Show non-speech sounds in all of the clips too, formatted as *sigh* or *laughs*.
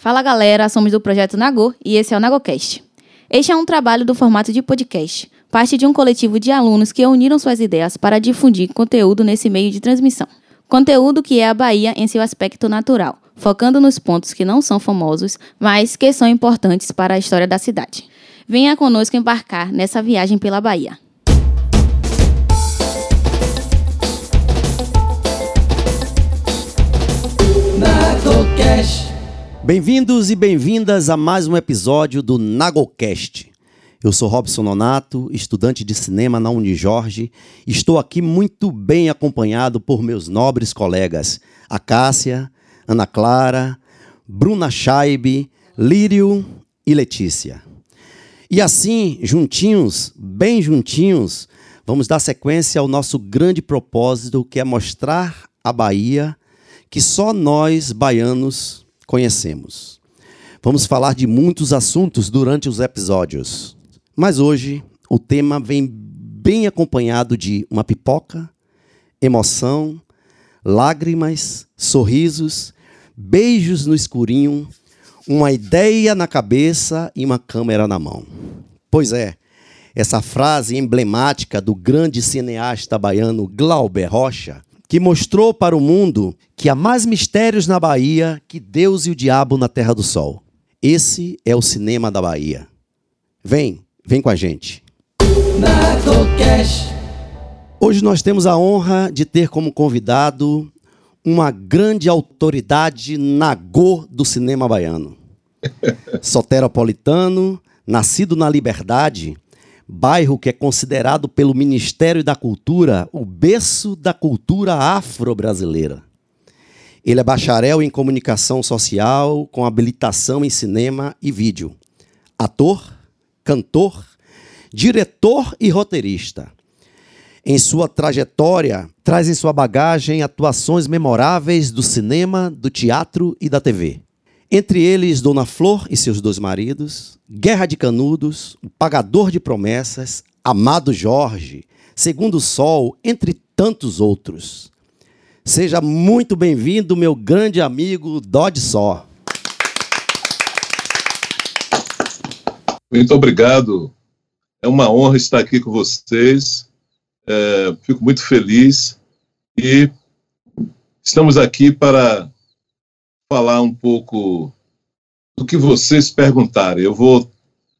Fala galera, somos do projeto Nagô e esse é o Nagocast. Este é um trabalho do formato de podcast, parte de um coletivo de alunos que uniram suas ideias para difundir conteúdo nesse meio de transmissão. Conteúdo que é a Bahia em seu aspecto natural, focando nos pontos que não são famosos, mas que são importantes para a história da cidade. Venha conosco embarcar nessa viagem pela Bahia. Nagocast. Bem-vindos e bem-vindas a mais um episódio do Nagocast. Eu sou Robson Nonato, estudante de cinema na Unijorge. Estou aqui muito bem acompanhado por meus nobres colegas Acácia, Ana Clara, Bruna Scheibe, Lírio e Letícia. E assim, juntinhos, bem juntinhos, vamos dar sequência ao nosso grande propósito que é mostrar a Bahia que só nós baianos conhecemos. Vamos falar de muitos assuntos durante os episódios, mas hoje o tema vem bem acompanhado de uma pipoca, emoção, lágrimas, sorrisos, beijos no escurinho, uma ideia na cabeça e uma câmera na mão. Pois é, essa frase emblemática do grande cineasta baiano Glauber Rocha que mostrou para o mundo que há mais mistérios na Bahia que Deus e o diabo na Terra do Sol. Esse é o cinema da Bahia. Vem, vem com a gente. Hoje nós temos a honra de ter como convidado uma grande autoridade nagô do cinema baiano. *laughs* Soteropolitano, nascido na Liberdade, bairro que é considerado pelo Ministério da Cultura o berço da cultura afro-brasileira. Ele é bacharel em comunicação social, com habilitação em cinema e vídeo. Ator, cantor, diretor e roteirista. Em sua trajetória, traz em sua bagagem atuações memoráveis do cinema, do teatro e da TV. Entre eles, Dona Flor e seus dois maridos, Guerra de Canudos, O Pagador de Promessas, Amado Jorge, Segundo Sol, entre tantos outros. Seja muito bem-vindo, meu grande amigo Dodge Só. Muito obrigado. É uma honra estar aqui com vocês. É, fico muito feliz e estamos aqui para falar um pouco do que vocês perguntarem. Eu vou,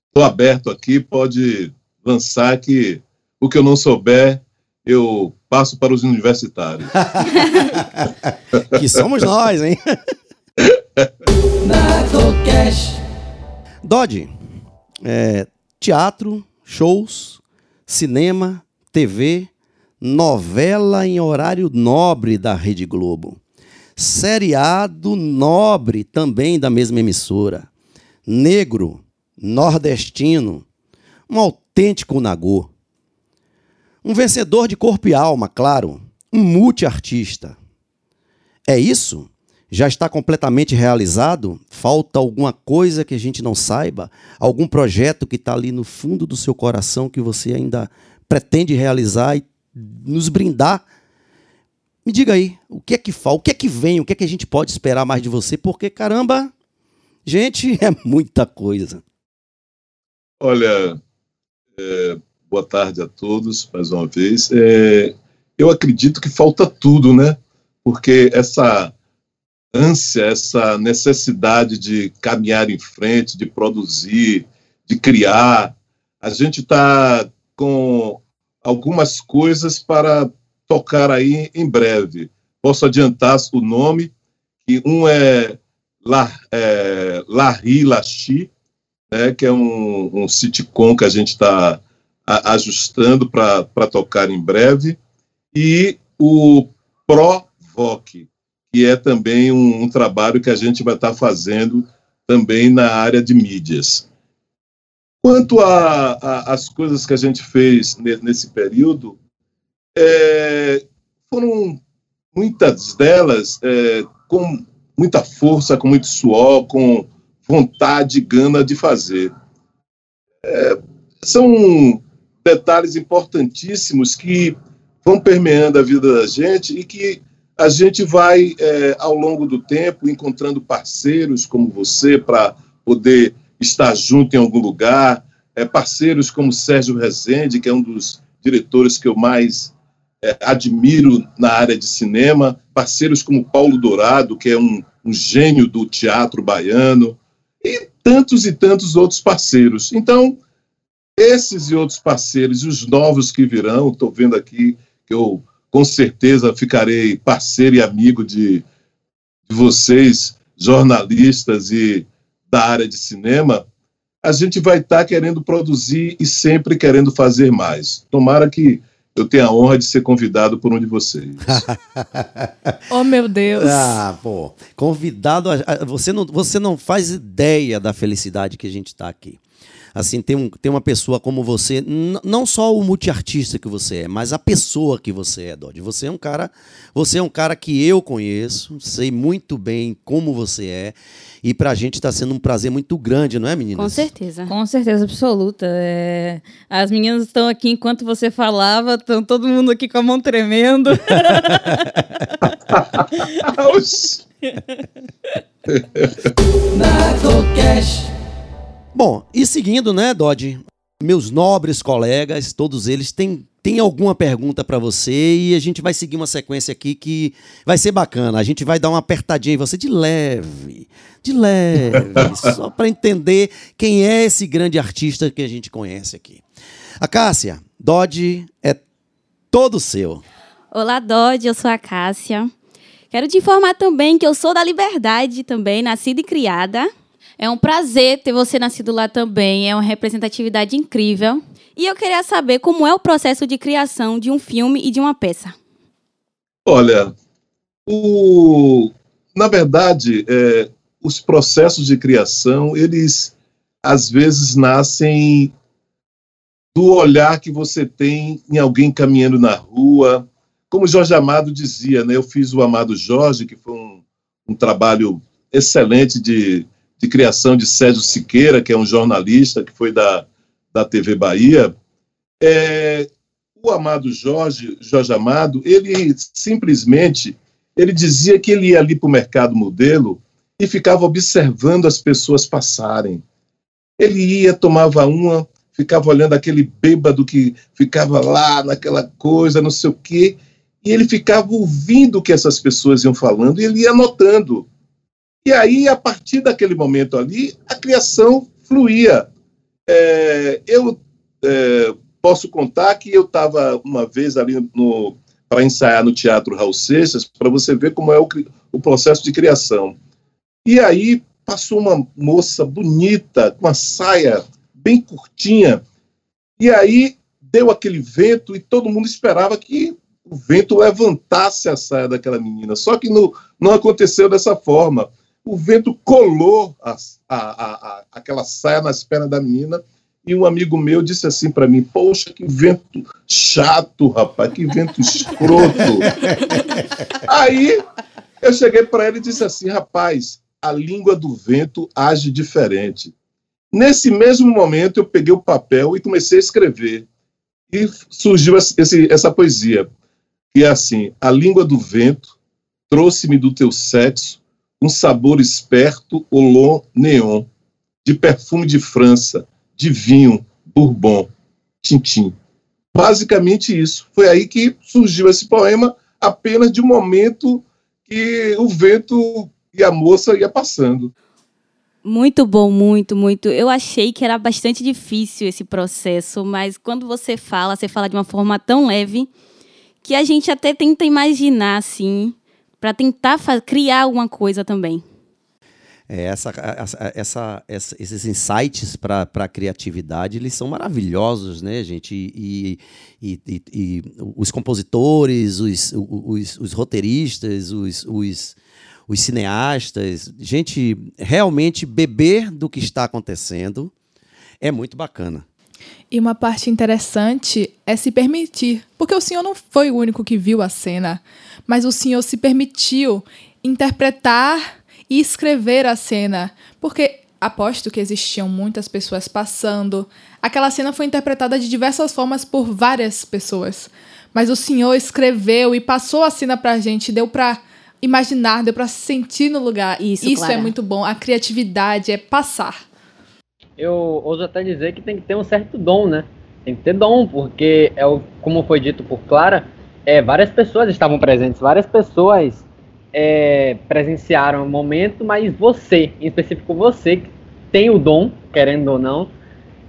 estou aberto aqui, pode lançar que o que eu não souber, eu passo para os universitários. *laughs* que somos nós, hein? Dodge, é, teatro, shows, cinema, TV, novela em horário nobre da Rede Globo seriado nobre também da mesma emissora. Negro, nordestino, um autêntico nagô. Um vencedor de corpo e alma, claro, um multiartista. É isso? Já está completamente realizado? Falta alguma coisa que a gente não saiba? Algum projeto que está ali no fundo do seu coração que você ainda pretende realizar e nos brindar me diga aí, o que é que falta, o que é que vem, o que é que a gente pode esperar mais de você? Porque, caramba, gente, *laughs* é muita coisa. Olha, é, boa tarde a todos mais uma vez. É, eu acredito que falta tudo, né? Porque essa ânsia, essa necessidade de caminhar em frente, de produzir, de criar, a gente está com algumas coisas para tocar aí em breve. Posso adiantar o nome, que um é, La, é Larry Lachi, né, que é um, um sitcom que a gente está ajustando para tocar em breve, e o Provoque, que é também um, um trabalho que a gente vai estar tá fazendo também na área de mídias. Quanto às coisas que a gente fez nesse período, é, foram muitas delas é, com muita força, com muito suor, com vontade e gana de fazer. É, são detalhes importantíssimos que vão permeando a vida da gente e que a gente vai, é, ao longo do tempo, encontrando parceiros como você para poder estar junto em algum lugar, é, parceiros como Sérgio Rezende, que é um dos diretores que eu mais é, admiro na área de cinema, parceiros como Paulo Dourado, que é um, um gênio do teatro baiano, e tantos e tantos outros parceiros. Então, esses e outros parceiros, e os novos que virão, estou vendo aqui que eu com certeza ficarei parceiro e amigo de, de vocês, jornalistas e da área de cinema, a gente vai estar tá querendo produzir e sempre querendo fazer mais. Tomara que eu tenha a honra de ser convidado por um de vocês. *laughs* oh, meu Deus. Ah, pô. Convidado. A, você, não, você não faz ideia da felicidade que a gente está aqui. Assim, tem, um, tem uma pessoa como você, não só o multiartista que você é, mas a pessoa que você é, Dodge. Você é um cara, você é um cara que eu conheço, sei muito bem como você é. E pra gente está sendo um prazer muito grande, não é, meninas? Com certeza. Com certeza absoluta. É... As meninas estão aqui enquanto você falava, estão todo mundo aqui com a mão tremendo. *laughs* Nagocast. *laughs* Bom, e seguindo, né, Dodge? Meus nobres colegas, todos eles têm, têm alguma pergunta para você e a gente vai seguir uma sequência aqui que vai ser bacana. A gente vai dar uma apertadinha em você de leve, de leve, *laughs* só para entender quem é esse grande artista que a gente conhece aqui. A Cássia, Dodge é todo seu. Olá, Dodge, eu sou a Cássia. Quero te informar também que eu sou da Liberdade também, nascida e criada. É um prazer ter você nascido lá também, é uma representatividade incrível. E eu queria saber como é o processo de criação de um filme e de uma peça. Olha, o... na verdade, é, os processos de criação, eles às vezes nascem do olhar que você tem em alguém caminhando na rua. Como Jorge Amado dizia, né? eu fiz o Amado Jorge, que foi um, um trabalho excelente de de criação de Sérgio Siqueira, que é um jornalista que foi da, da TV Bahia, é, o Amado Jorge, Jorge Amado, ele simplesmente ele dizia que ele ia ali para o mercado modelo e ficava observando as pessoas passarem. Ele ia, tomava uma, ficava olhando aquele bêbado que ficava lá naquela coisa, não sei o quê, e ele ficava ouvindo o que essas pessoas iam falando e ele ia anotando. E aí, a partir daquele momento ali, a criação fluía. É, eu é, posso contar que eu estava uma vez ali para ensaiar no Teatro Raul Seixas, para você ver como é o, o processo de criação. E aí passou uma moça bonita, com uma saia bem curtinha, e aí deu aquele vento e todo mundo esperava que o vento levantasse a saia daquela menina. Só que no, não aconteceu dessa forma o vento colou a, a, a, aquela saia nas pernas da menina e um amigo meu disse assim para mim: Poxa, que vento chato, rapaz, que vento escroto. *laughs* Aí eu cheguei para ele e disse assim: Rapaz, a língua do vento age diferente. Nesse mesmo momento, eu peguei o papel e comecei a escrever. E surgiu esse, essa poesia, que é assim: A língua do vento trouxe-me do teu sexo um sabor esperto Olon Neon, de perfume de França, de vinho, Bourbon, Tintim. Basicamente isso. Foi aí que surgiu esse poema, apenas de um momento que o vento e a moça ia passando. Muito bom, muito, muito. Eu achei que era bastante difícil esse processo, mas quando você fala, você fala de uma forma tão leve que a gente até tenta imaginar assim para tentar criar alguma coisa também. É, essa, essa, essa, esses insights para a criatividade eles são maravilhosos, né, gente? E, e, e, e os compositores, os, os, os roteiristas, os, os, os cineastas, gente, realmente beber do que está acontecendo é muito bacana. E uma parte interessante é se permitir, porque o senhor não foi o único que viu a cena, mas o senhor se permitiu interpretar e escrever a cena, porque aposto que existiam muitas pessoas passando. Aquela cena foi interpretada de diversas formas por várias pessoas. Mas o senhor escreveu e passou a cena pra gente, deu pra imaginar, deu pra sentir no lugar. Isso, Isso Clara. é muito bom. A criatividade é passar. Eu ouso até dizer que tem que ter um certo dom, né? Tem que ter dom, porque é o, como foi dito por Clara, é, várias pessoas estavam presentes, várias pessoas é, presenciaram o momento, mas você, em específico você, que tem o dom, querendo ou não,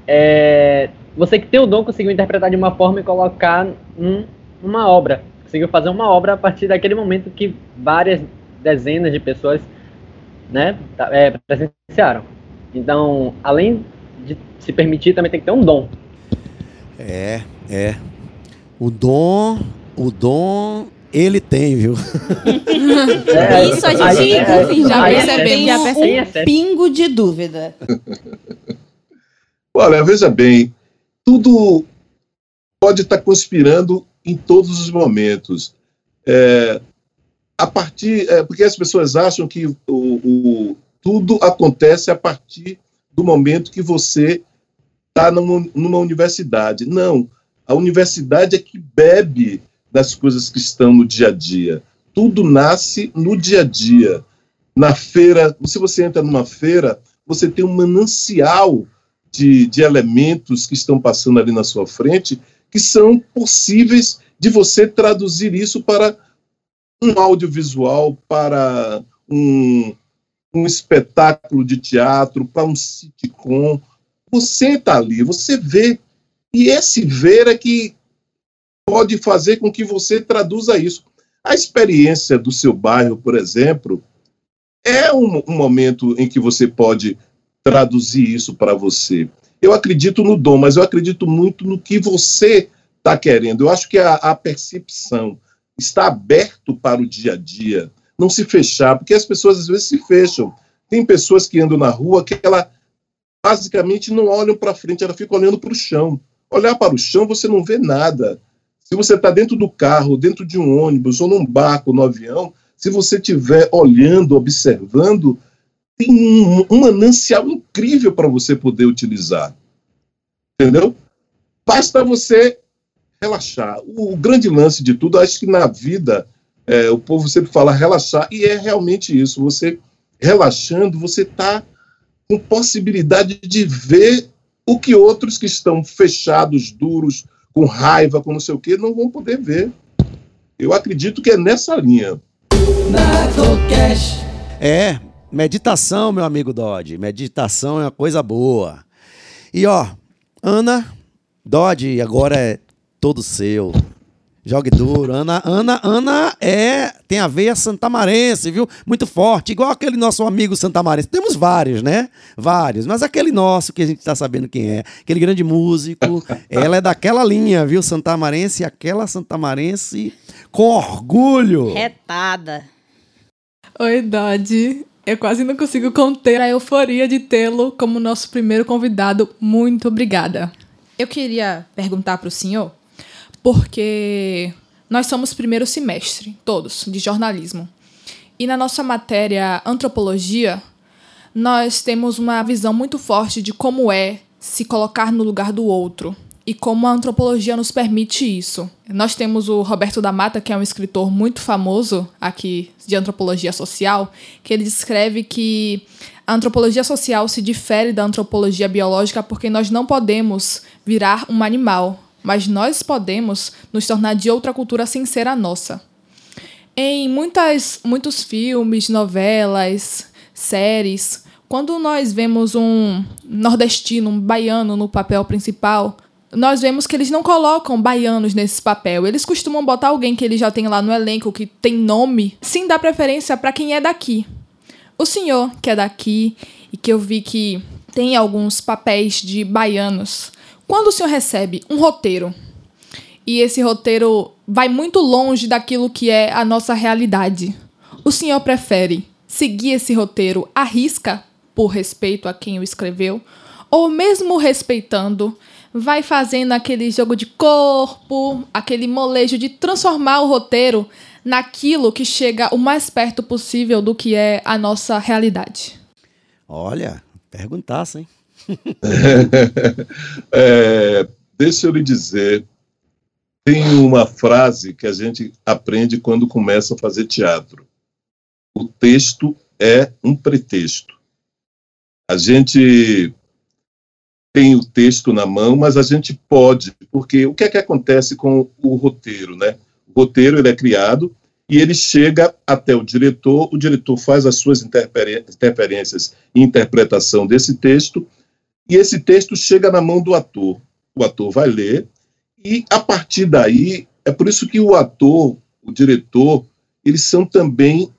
é, você que tem o dom conseguiu interpretar de uma forma e colocar num, numa obra. Conseguiu fazer uma obra a partir daquele momento que várias dezenas de pessoas né, tá- é, presenciaram. Então, além de se permitir, também tem que ter um dom. É, é. O dom, o dom, ele tem, viu? *laughs* É, Isso a gente aí- é- confirma, já é percebemos, Aí percebemos. é. Pingo de dúvida. *laughs* Olha, veja bem, tudo pode estar conspirando em todos os momentos. É, a partir, é, porque as pessoas acham que o, o- tudo acontece a partir do momento que você está numa, numa universidade. Não, a universidade é que bebe das coisas que estão no dia a dia. Tudo nasce no dia a dia. Na feira, se você entra numa feira, você tem um manancial de, de elementos que estão passando ali na sua frente que são possíveis de você traduzir isso para um audiovisual, para um, um espetáculo de teatro, para um sitcom. Você está ali, você vê. E esse ver é que pode fazer com que você traduza isso. A experiência do seu bairro, por exemplo, é um, um momento em que você pode traduzir isso para você. Eu acredito no dom, mas eu acredito muito no que você está querendo. Eu acho que a, a percepção está aberto para o dia a dia, não se fechar, porque as pessoas às vezes se fecham. Tem pessoas que andam na rua que ela basicamente não olham para frente, ela fica olhando para o chão. Olhar para o chão, você não vê nada. Se você está dentro do carro, dentro de um ônibus, ou num barco, no avião, se você estiver olhando, observando, tem um, um manancial incrível para você poder utilizar. Entendeu? Basta você relaxar. O, o grande lance de tudo, acho que na vida, é, o povo sempre fala relaxar, e é realmente isso. Você relaxando, você está com possibilidade de ver o que outros que estão fechados, duros, com raiva, com não sei o quê, não vão poder ver. Eu acredito que é nessa linha. É, meditação, meu amigo Dodge. Meditação é uma coisa boa. E ó, Ana, Dodge agora é todo seu. Jogue duro. Ana, Ana, Ana é tem a veia santamarense, viu? Muito forte, igual aquele nosso amigo santamarense. Temos vários, né? Vários, mas aquele nosso que a gente tá sabendo quem é, aquele grande músico, *laughs* ela é daquela linha, viu? Santamarense, aquela santamarense com orgulho. Retada. Oi, Dodge. Eu quase não consigo conter a euforia de tê-lo como nosso primeiro convidado. Muito obrigada. Eu queria perguntar para o senhor, porque nós somos primeiro semestre, todos, de jornalismo. E na nossa matéria antropologia, nós temos uma visão muito forte de como é se colocar no lugar do outro e como a antropologia nos permite isso. Nós temos o Roberto da Mata, que é um escritor muito famoso aqui de antropologia social, que ele descreve que a antropologia social se difere da antropologia biológica porque nós não podemos virar um animal, mas nós podemos nos tornar de outra cultura sem ser a nossa. Em muitas, muitos filmes, novelas, séries, quando nós vemos um nordestino, um baiano no papel principal, nós vemos que eles não colocam baianos nesse papel. Eles costumam botar alguém que eles já tem lá no elenco, que tem nome, sem dar preferência para quem é daqui. O senhor, que é daqui e que eu vi que tem alguns papéis de baianos, quando o senhor recebe um roteiro e esse roteiro vai muito longe daquilo que é a nossa realidade, o senhor prefere seguir esse roteiro à risca por respeito a quem o escreveu, ou mesmo respeitando, vai fazendo aquele jogo de corpo, aquele molejo de transformar o roteiro naquilo que chega o mais perto possível do que é a nossa realidade. Olha, perguntasse, hein? *laughs* É, deixa eu lhe dizer, tem uma frase que a gente aprende quando começa a fazer teatro. O texto é um pretexto. A gente tem o texto na mão, mas a gente pode, porque o que é que acontece com o roteiro, né? O roteiro ele é criado e ele chega até o diretor, o diretor faz as suas interferências e interpretação desse texto, e esse texto chega na mão do ator. O ator vai ler, e a partir daí, é por isso que o ator, o diretor, eles são também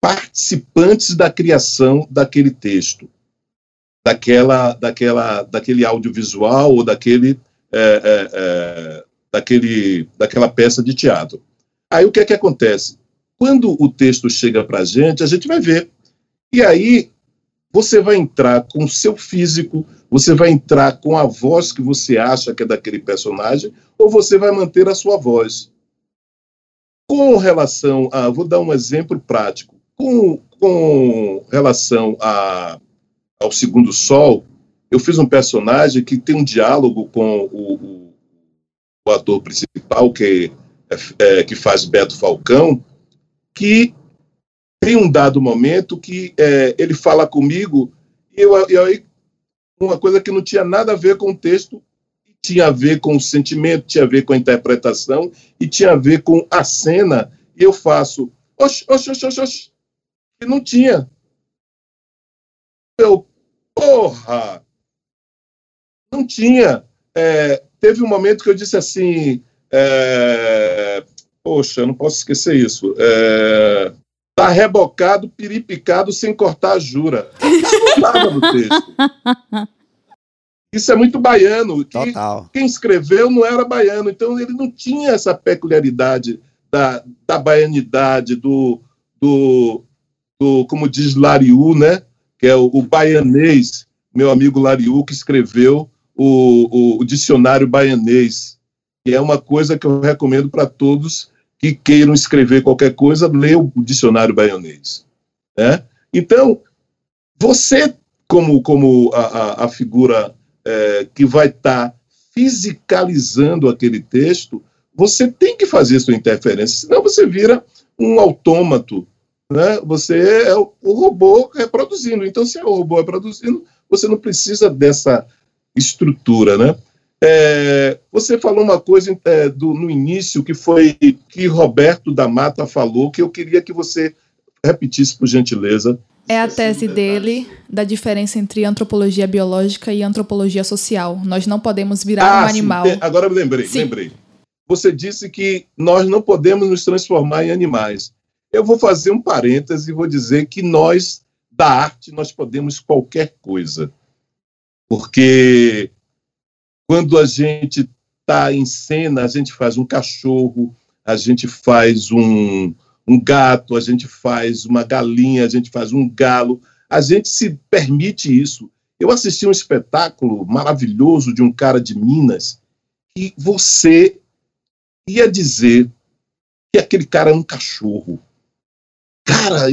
participantes da criação daquele texto daquela, daquela, daquele audiovisual ou daquele, é, é, é, daquele, daquela peça de teatro. Aí o que é que acontece? Quando o texto chega para a gente, a gente vai ver. E aí você vai entrar com o seu físico, você vai entrar com a voz que você acha que é daquele personagem, ou você vai manter a sua voz. Com relação a. Vou dar um exemplo prático. Com, com relação a ao Segundo Sol, eu fiz um personagem que tem um diálogo com o, o, o ator principal, que, é, é, que faz Beto Falcão, que tem um dado momento que é, ele fala comigo e eu, eu, uma coisa que não tinha nada a ver com o texto, tinha a ver com o sentimento, tinha a ver com a interpretação e tinha a ver com a cena. E eu faço, oxe, oxe, oxe, oxe. E não tinha. Eu, porra! Não tinha. É, teve um momento que eu disse assim, é, poxa, eu não posso esquecer isso. É, tá rebocado, piripicado, sem cortar a jura. Isso não estava no texto. Isso é muito baiano. Que Total. Quem escreveu não era baiano, então ele não tinha essa peculiaridade da, da baianidade, do, do, do, como diz Lariu, né? que é o, o baianês, meu amigo Lariu, que escreveu o, o, o dicionário baianês, que é uma coisa que eu recomendo para todos que queiram escrever qualquer coisa, leia o dicionário baianês. Né? Então, você, como, como a, a, a figura é, que vai estar tá fisicalizando aquele texto, você tem que fazer sua interferência, senão você vira um autômato né? Você é o, o robô reproduzindo. Então, se é o robô reproduzindo, você não precisa dessa estrutura, né? É, você falou uma coisa é, do, no início que foi que Roberto da Mata falou que eu queria que você repetisse por gentileza. É a tese dele da diferença entre antropologia biológica e antropologia social. Nós não podemos virar ah, um animal. Sim, agora eu lembrei, sim. lembrei. Você disse que nós não podemos nos transformar em animais. Eu vou fazer um parêntese e vou dizer que nós, da arte, nós podemos qualquer coisa. Porque quando a gente está em cena, a gente faz um cachorro, a gente faz um, um gato, a gente faz uma galinha, a gente faz um galo, a gente se permite isso. Eu assisti um espetáculo maravilhoso de um cara de Minas e você ia dizer que aquele cara é um cachorro. Cara,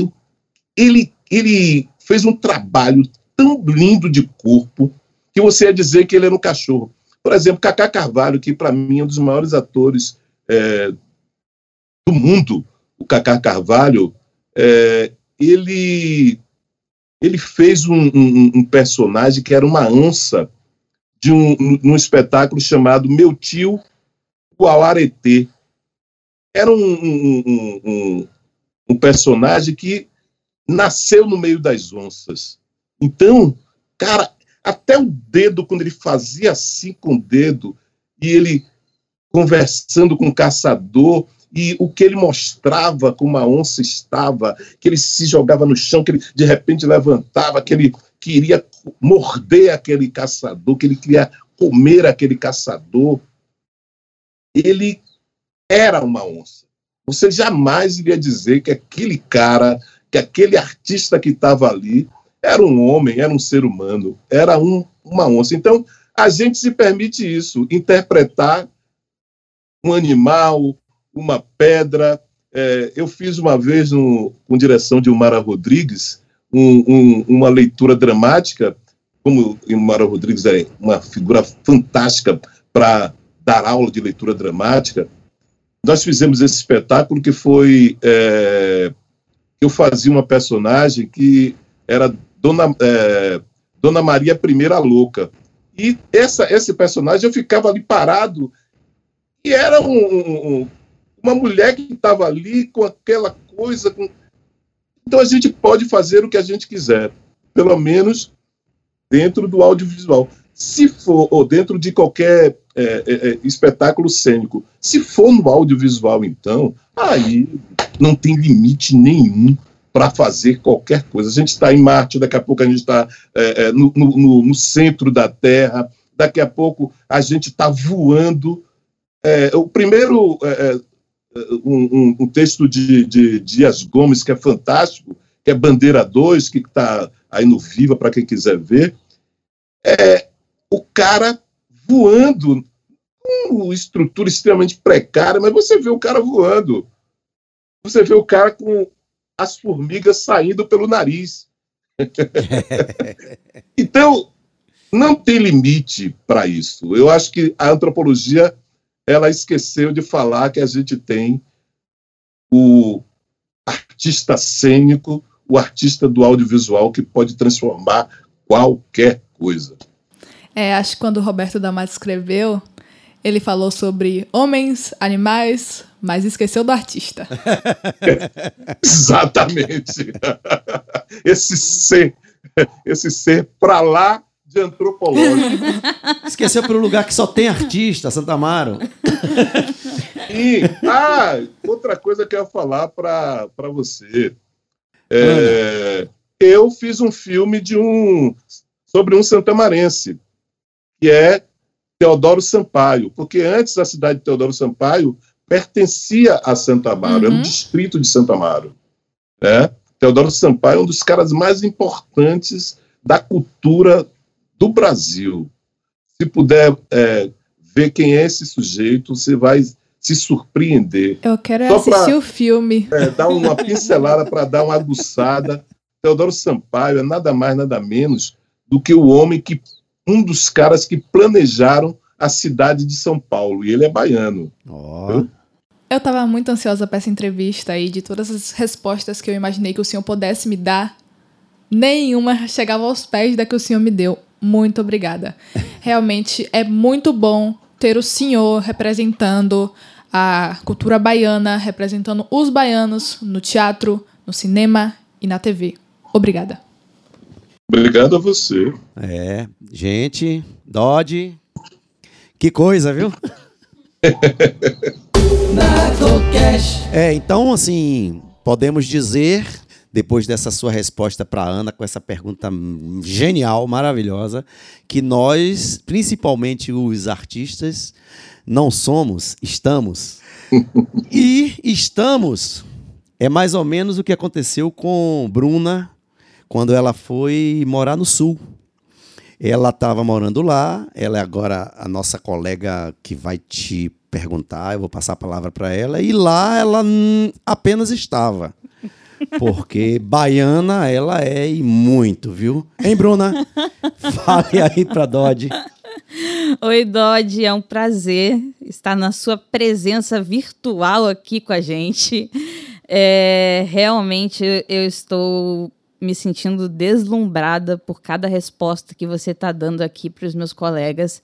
ele, ele fez um trabalho tão lindo de corpo que você ia dizer que ele era um cachorro. Por exemplo, Cacá Carvalho, que para mim é um dos maiores atores é, do mundo, o Cacá Carvalho, é, ele, ele fez um, um, um, personagem que era uma onça de um, um espetáculo chamado Meu Tio, o Aretê. Era um, um personagem que nasceu no meio das onças. Então, cara, até o dedo, quando ele fazia assim com o dedo, e ele conversando com o caçador, e o que ele mostrava como a onça estava, que ele se jogava no chão, que ele de repente levantava, que ele queria morder aquele caçador, que ele queria comer aquele caçador. Ele era uma onça. Você jamais iria dizer que aquele cara, que aquele artista que estava ali, era um homem, era um ser humano, era um, uma onça. Então, a gente se permite isso, interpretar um animal, uma pedra. É, eu fiz uma vez, no, com direção de Umara Rodrigues, um, um, uma leitura dramática, como Umara Rodrigues é uma figura fantástica para dar aula de leitura dramática, nós fizemos esse espetáculo que foi. É, eu fazia uma personagem que era Dona, é, Dona Maria I Louca. E essa, esse personagem eu ficava ali parado e era um, um, uma mulher que estava ali com aquela coisa. Com... Então a gente pode fazer o que a gente quiser, pelo menos dentro do audiovisual. Se for, ou dentro de qualquer é, é, é espetáculo cênico, se for no audiovisual, então, aí não tem limite nenhum para fazer qualquer coisa. A gente está em Marte, daqui a pouco a gente está é, é, no, no, no, centro da Terra, daqui a pouco a gente está voando. É, o primeiro, é, é, um, um, texto de, de Dias Gomes que é fantástico, que é Bandeira 2, que está aí no Viva para quem quiser ver, é o cara voando, uma estrutura extremamente precária, mas você vê o cara voando. Você vê o cara com as formigas saindo pelo nariz. *laughs* então, não tem limite para isso. Eu acho que a antropologia ela esqueceu de falar que a gente tem o artista cênico, o artista do audiovisual que pode transformar qualquer coisa. É, acho que quando o Roberto D'Amato escreveu, ele falou sobre homens, animais, mas esqueceu do artista. *laughs* Exatamente. *laughs* Esse ser, esse ser para lá de antropológico. *laughs* Esqueceu para um lugar que só tem artista, Santa Amaro. E, ah, outra coisa que eu ia falar para você. É, eu fiz um filme de um sobre um santamarense, que é Teodoro Sampaio, porque antes a cidade de Teodoro Sampaio pertencia a Santa Amaro, uhum. era um distrito de Santa Amaro. Né? Teodoro Sampaio é um dos caras mais importantes da cultura do Brasil. Se puder é, ver quem é esse sujeito, você vai se surpreender. Eu quero Só assistir pra, o filme. É, dar uma *laughs* pincelada para dar uma aguçada. Teodoro Sampaio é nada mais, nada menos do que o homem que um dos caras que planejaram a cidade de São Paulo. E ele é baiano. Oh. Eu estava muito ansiosa para essa entrevista e de todas as respostas que eu imaginei que o senhor pudesse me dar, nenhuma chegava aos pés da que o senhor me deu. Muito obrigada. *laughs* Realmente é muito bom ter o senhor representando a cultura baiana, representando os baianos no teatro, no cinema e na TV. Obrigada. Obrigado a você. É, gente, Dodge, que coisa, viu? *laughs* é, então, assim, podemos dizer, depois dessa sua resposta para Ana, com essa pergunta genial, maravilhosa, que nós, principalmente os artistas, não somos, estamos. *laughs* e estamos. É mais ou menos o que aconteceu com Bruna quando ela foi morar no Sul. Ela estava morando lá, ela é agora a nossa colega que vai te perguntar, eu vou passar a palavra para ela, e lá ela apenas estava. Porque baiana ela é e muito, viu? Hein, Bruna? *laughs* Fale aí para Dodge. Oi, Dodge, é um prazer estar na sua presença virtual aqui com a gente. É, realmente eu estou me sentindo deslumbrada por cada resposta que você está dando aqui para os meus colegas.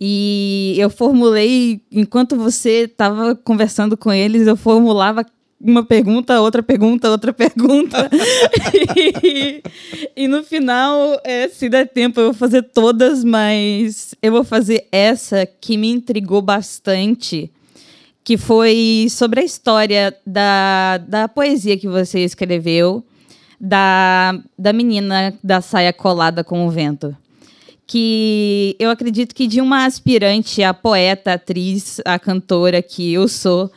E eu formulei, enquanto você estava conversando com eles, eu formulava uma pergunta, outra pergunta, outra pergunta. *laughs* e, e, no final, é, se der tempo, eu vou fazer todas, mas eu vou fazer essa que me intrigou bastante, que foi sobre a história da, da poesia que você escreveu da, da menina da saia colada com o vento. Que eu acredito que de uma aspirante a poeta, atriz, a cantora que eu sou,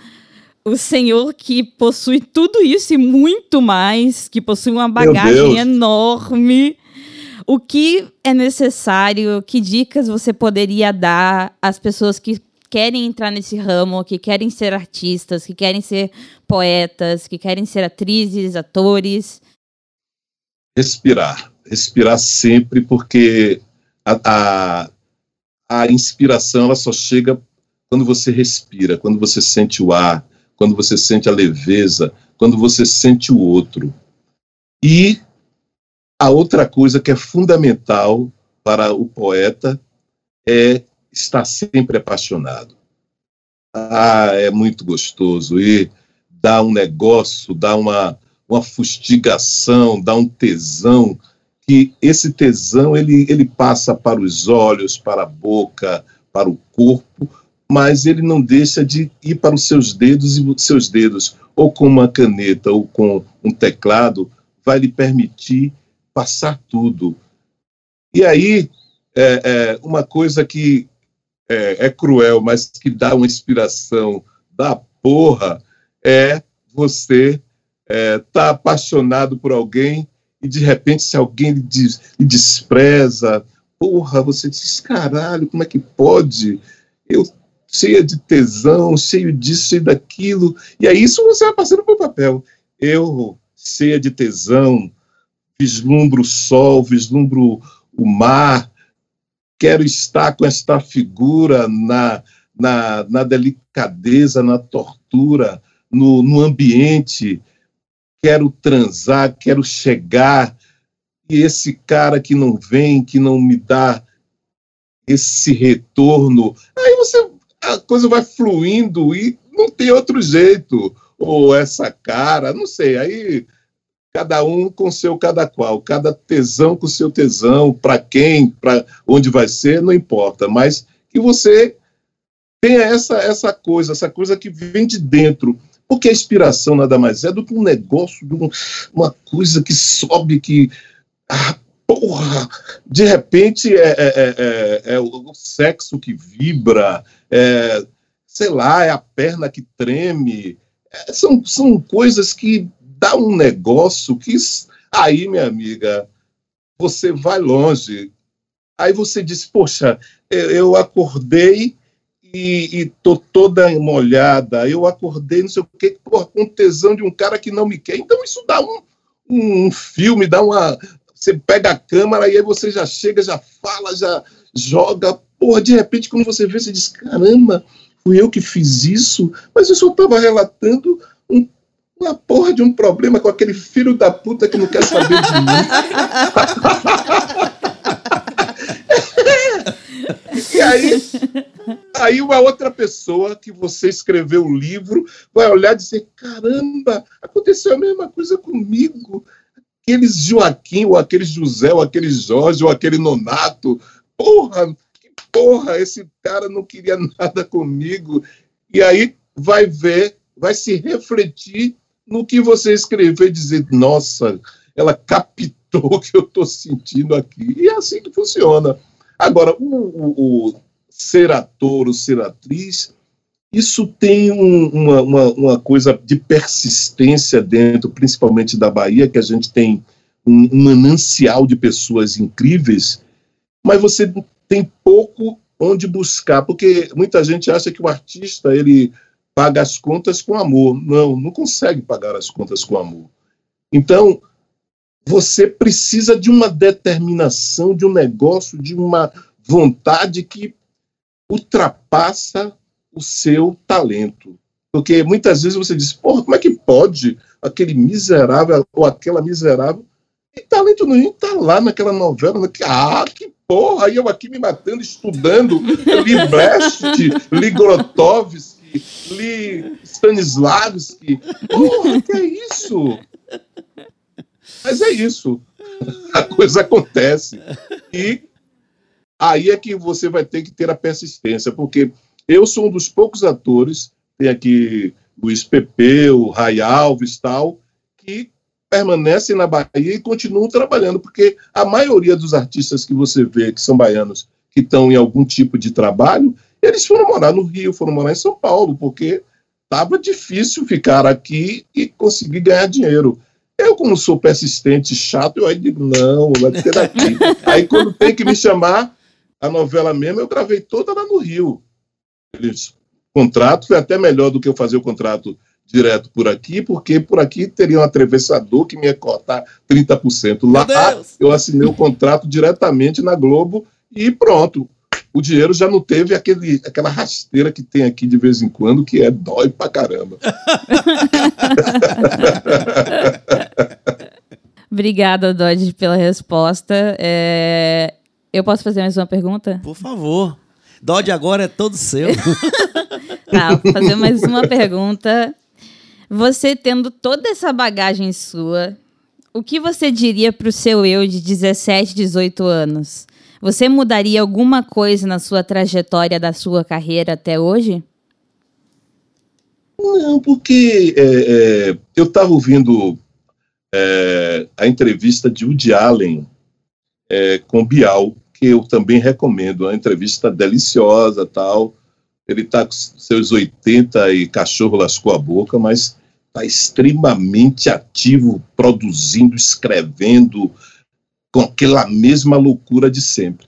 o senhor que possui tudo isso e muito mais, que possui uma bagagem enorme. O que é necessário? Que dicas você poderia dar às pessoas que querem entrar nesse ramo, que querem ser artistas, que querem ser poetas, que querem ser atrizes, atores? Respirar. Respirar sempre, porque a, a, a inspiração ela só chega quando você respira, quando você sente o ar, quando você sente a leveza, quando você sente o outro. E a outra coisa que é fundamental para o poeta é estar sempre apaixonado. Ah, é muito gostoso e dá um negócio, dá uma, uma fustigação, dá um tesão, que esse tesão ele, ele passa para os olhos, para a boca, para o corpo, mas ele não deixa de ir para os seus dedos e seus dedos, ou com uma caneta ou com um teclado, vai lhe permitir passar tudo. E aí, é, é uma coisa que é, é, cruel, mas que dá uma inspiração da porra, é você é, tá apaixonado por alguém e de repente se alguém lhe, diz, lhe despreza, porra, você diz, caralho, como é que pode? Eu cheia de tesão, cheio disso, cheio daquilo, e aí isso você vai passando para o papel. Eu, cheia de tesão, vislumbro o sol, vislumbro o mar, quero estar com esta figura na, na, na delicadeza, na tortura, no, no ambiente, quero transar, quero chegar, e esse cara que não vem, que não me dá esse retorno, aí você a coisa vai fluindo e não tem outro jeito. Ou essa cara, não sei, aí cada um com seu cada qual, cada tesão com seu tesão, para quem, para onde vai ser, não importa, mas que você tenha essa essa coisa, essa coisa que vem de dentro, porque a inspiração nada mais é do que um negócio, de um, uma coisa que sobe, que ah, porra, de repente é, é, é, é, é o sexo que vibra, é, sei lá, é a perna que treme. É, são, são coisas que dá um negócio que aí, minha amiga, você vai longe. Aí você diz, poxa, eu acordei e, e tô toda molhada, eu acordei, não sei o quê, porra, com tesão de um cara que não me quer. Então isso dá um, um filme, dá uma. Você pega a câmera e aí você já chega, já fala, já joga. Porra, de repente, quando você vê, você diz: caramba, fui eu que fiz isso, mas eu só estava relatando um, uma porra de um problema com aquele filho da puta que não quer saber de mim. *laughs* e aí, aí uma outra pessoa que você escreveu um livro vai olhar e dizer: caramba, aconteceu a mesma coisa comigo. Aqueles Joaquim, ou aquele José, ou aquele Jorge, ou aquele Nonato, porra, que porra, esse cara não queria nada comigo. E aí vai ver, vai se refletir no que você escreveu e dizer, nossa, ela captou o que eu estou sentindo aqui. E é assim que funciona. Agora, o, o ser ator, o ser atriz, isso tem um, uma, uma, uma, coisa de persistência dentro, principalmente da Bahia, que a gente tem um, um manancial de pessoas incríveis, mas você tem pouco onde buscar, porque muita gente acha que o artista ele paga as contas com amor. Não, não consegue pagar as contas com amor. Então, você precisa de uma determinação, de um negócio, de uma vontade que ultrapassa o seu talento. Porque muitas vezes você diz, porra, como é que pode aquele miserável ou aquela miserável e talento nenhum está lá naquela novela. Né? Ah, que porra! E eu aqui me matando, estudando Li Brecht, Li Grotowski, Li Stanislavski. Porra, que é isso? Mas é isso. A coisa acontece. E aí é que você vai ter que ter a persistência, porque eu sou um dos poucos atores, tem aqui Luiz Pepe, o Ray Alves tal, que permanecem na Bahia e continuam trabalhando, porque a maioria dos artistas que você vê que são baianos, que estão em algum tipo de trabalho, eles foram morar no Rio, foram morar em São Paulo, porque estava difícil ficar aqui e conseguir ganhar dinheiro. Eu, como sou persistente, chato, eu aí digo, não, vai ter daqui. *laughs* aí, quando tem que me chamar, a novela mesmo, eu gravei toda lá no Rio. Eles, contrato foi até melhor do que eu fazer o contrato direto por aqui, porque por aqui teria um atravessador que me ia cortar 30%. Lá eu assinei o contrato diretamente na Globo e pronto. o dinheiro já não teve aquele, aquela rasteira que tem aqui de vez em quando, que é dói pra caramba. *laughs* Obrigada, Dodge, pela resposta. É, Eu posso fazer mais uma pergunta? Por favor. Dodge agora é todo seu. *laughs* Tá, vou fazer mais uma pergunta. Você tendo toda essa bagagem sua, o que você diria pro seu eu de 17, 18 anos? Você mudaria alguma coisa na sua trajetória da sua carreira até hoje? Não, porque é, é, eu estava ouvindo é, a entrevista de Woody Allen é, com Bial, que eu também recomendo, uma entrevista deliciosa tal. Ele está com seus 80 e cachorro lascou a boca, mas está extremamente ativo, produzindo, escrevendo, com aquela mesma loucura de sempre.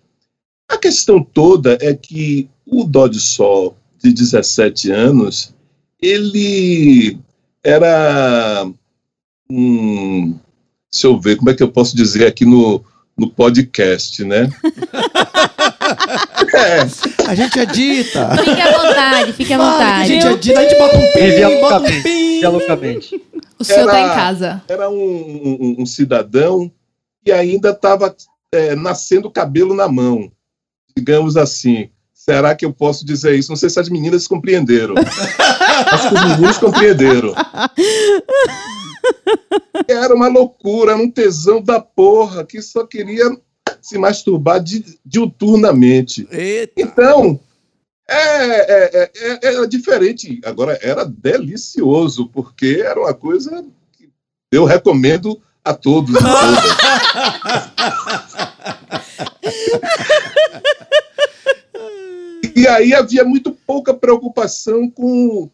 A questão toda é que o Dodge Sol, de 17 anos, ele era um. Deixa eu ver, como é que eu posso dizer aqui no, no podcast, né? *laughs* é, A gente edita. Fique à vontade, fique à que a vontade. gente edita, a gente bota um pim, bota um loucamente. pim. O senhor tá Era- em casa. era um, um- um cidadão que ainda estava nascendo cabelo na mão, digamos assim. Será que eu posso dizer isso? Não sei se as meninas compreenderam. *laughs* Acho que os meninos compreenderam. Era uma loucura, era um tesão da porra, que só queria se masturbar di- diuturnamente. Eita. Então, é, é, é, é- era diferente. Agora, era delicioso, porque era uma coisa que eu recomendo a todos. todas. *laughs* e aí havia muito pouca preocupação com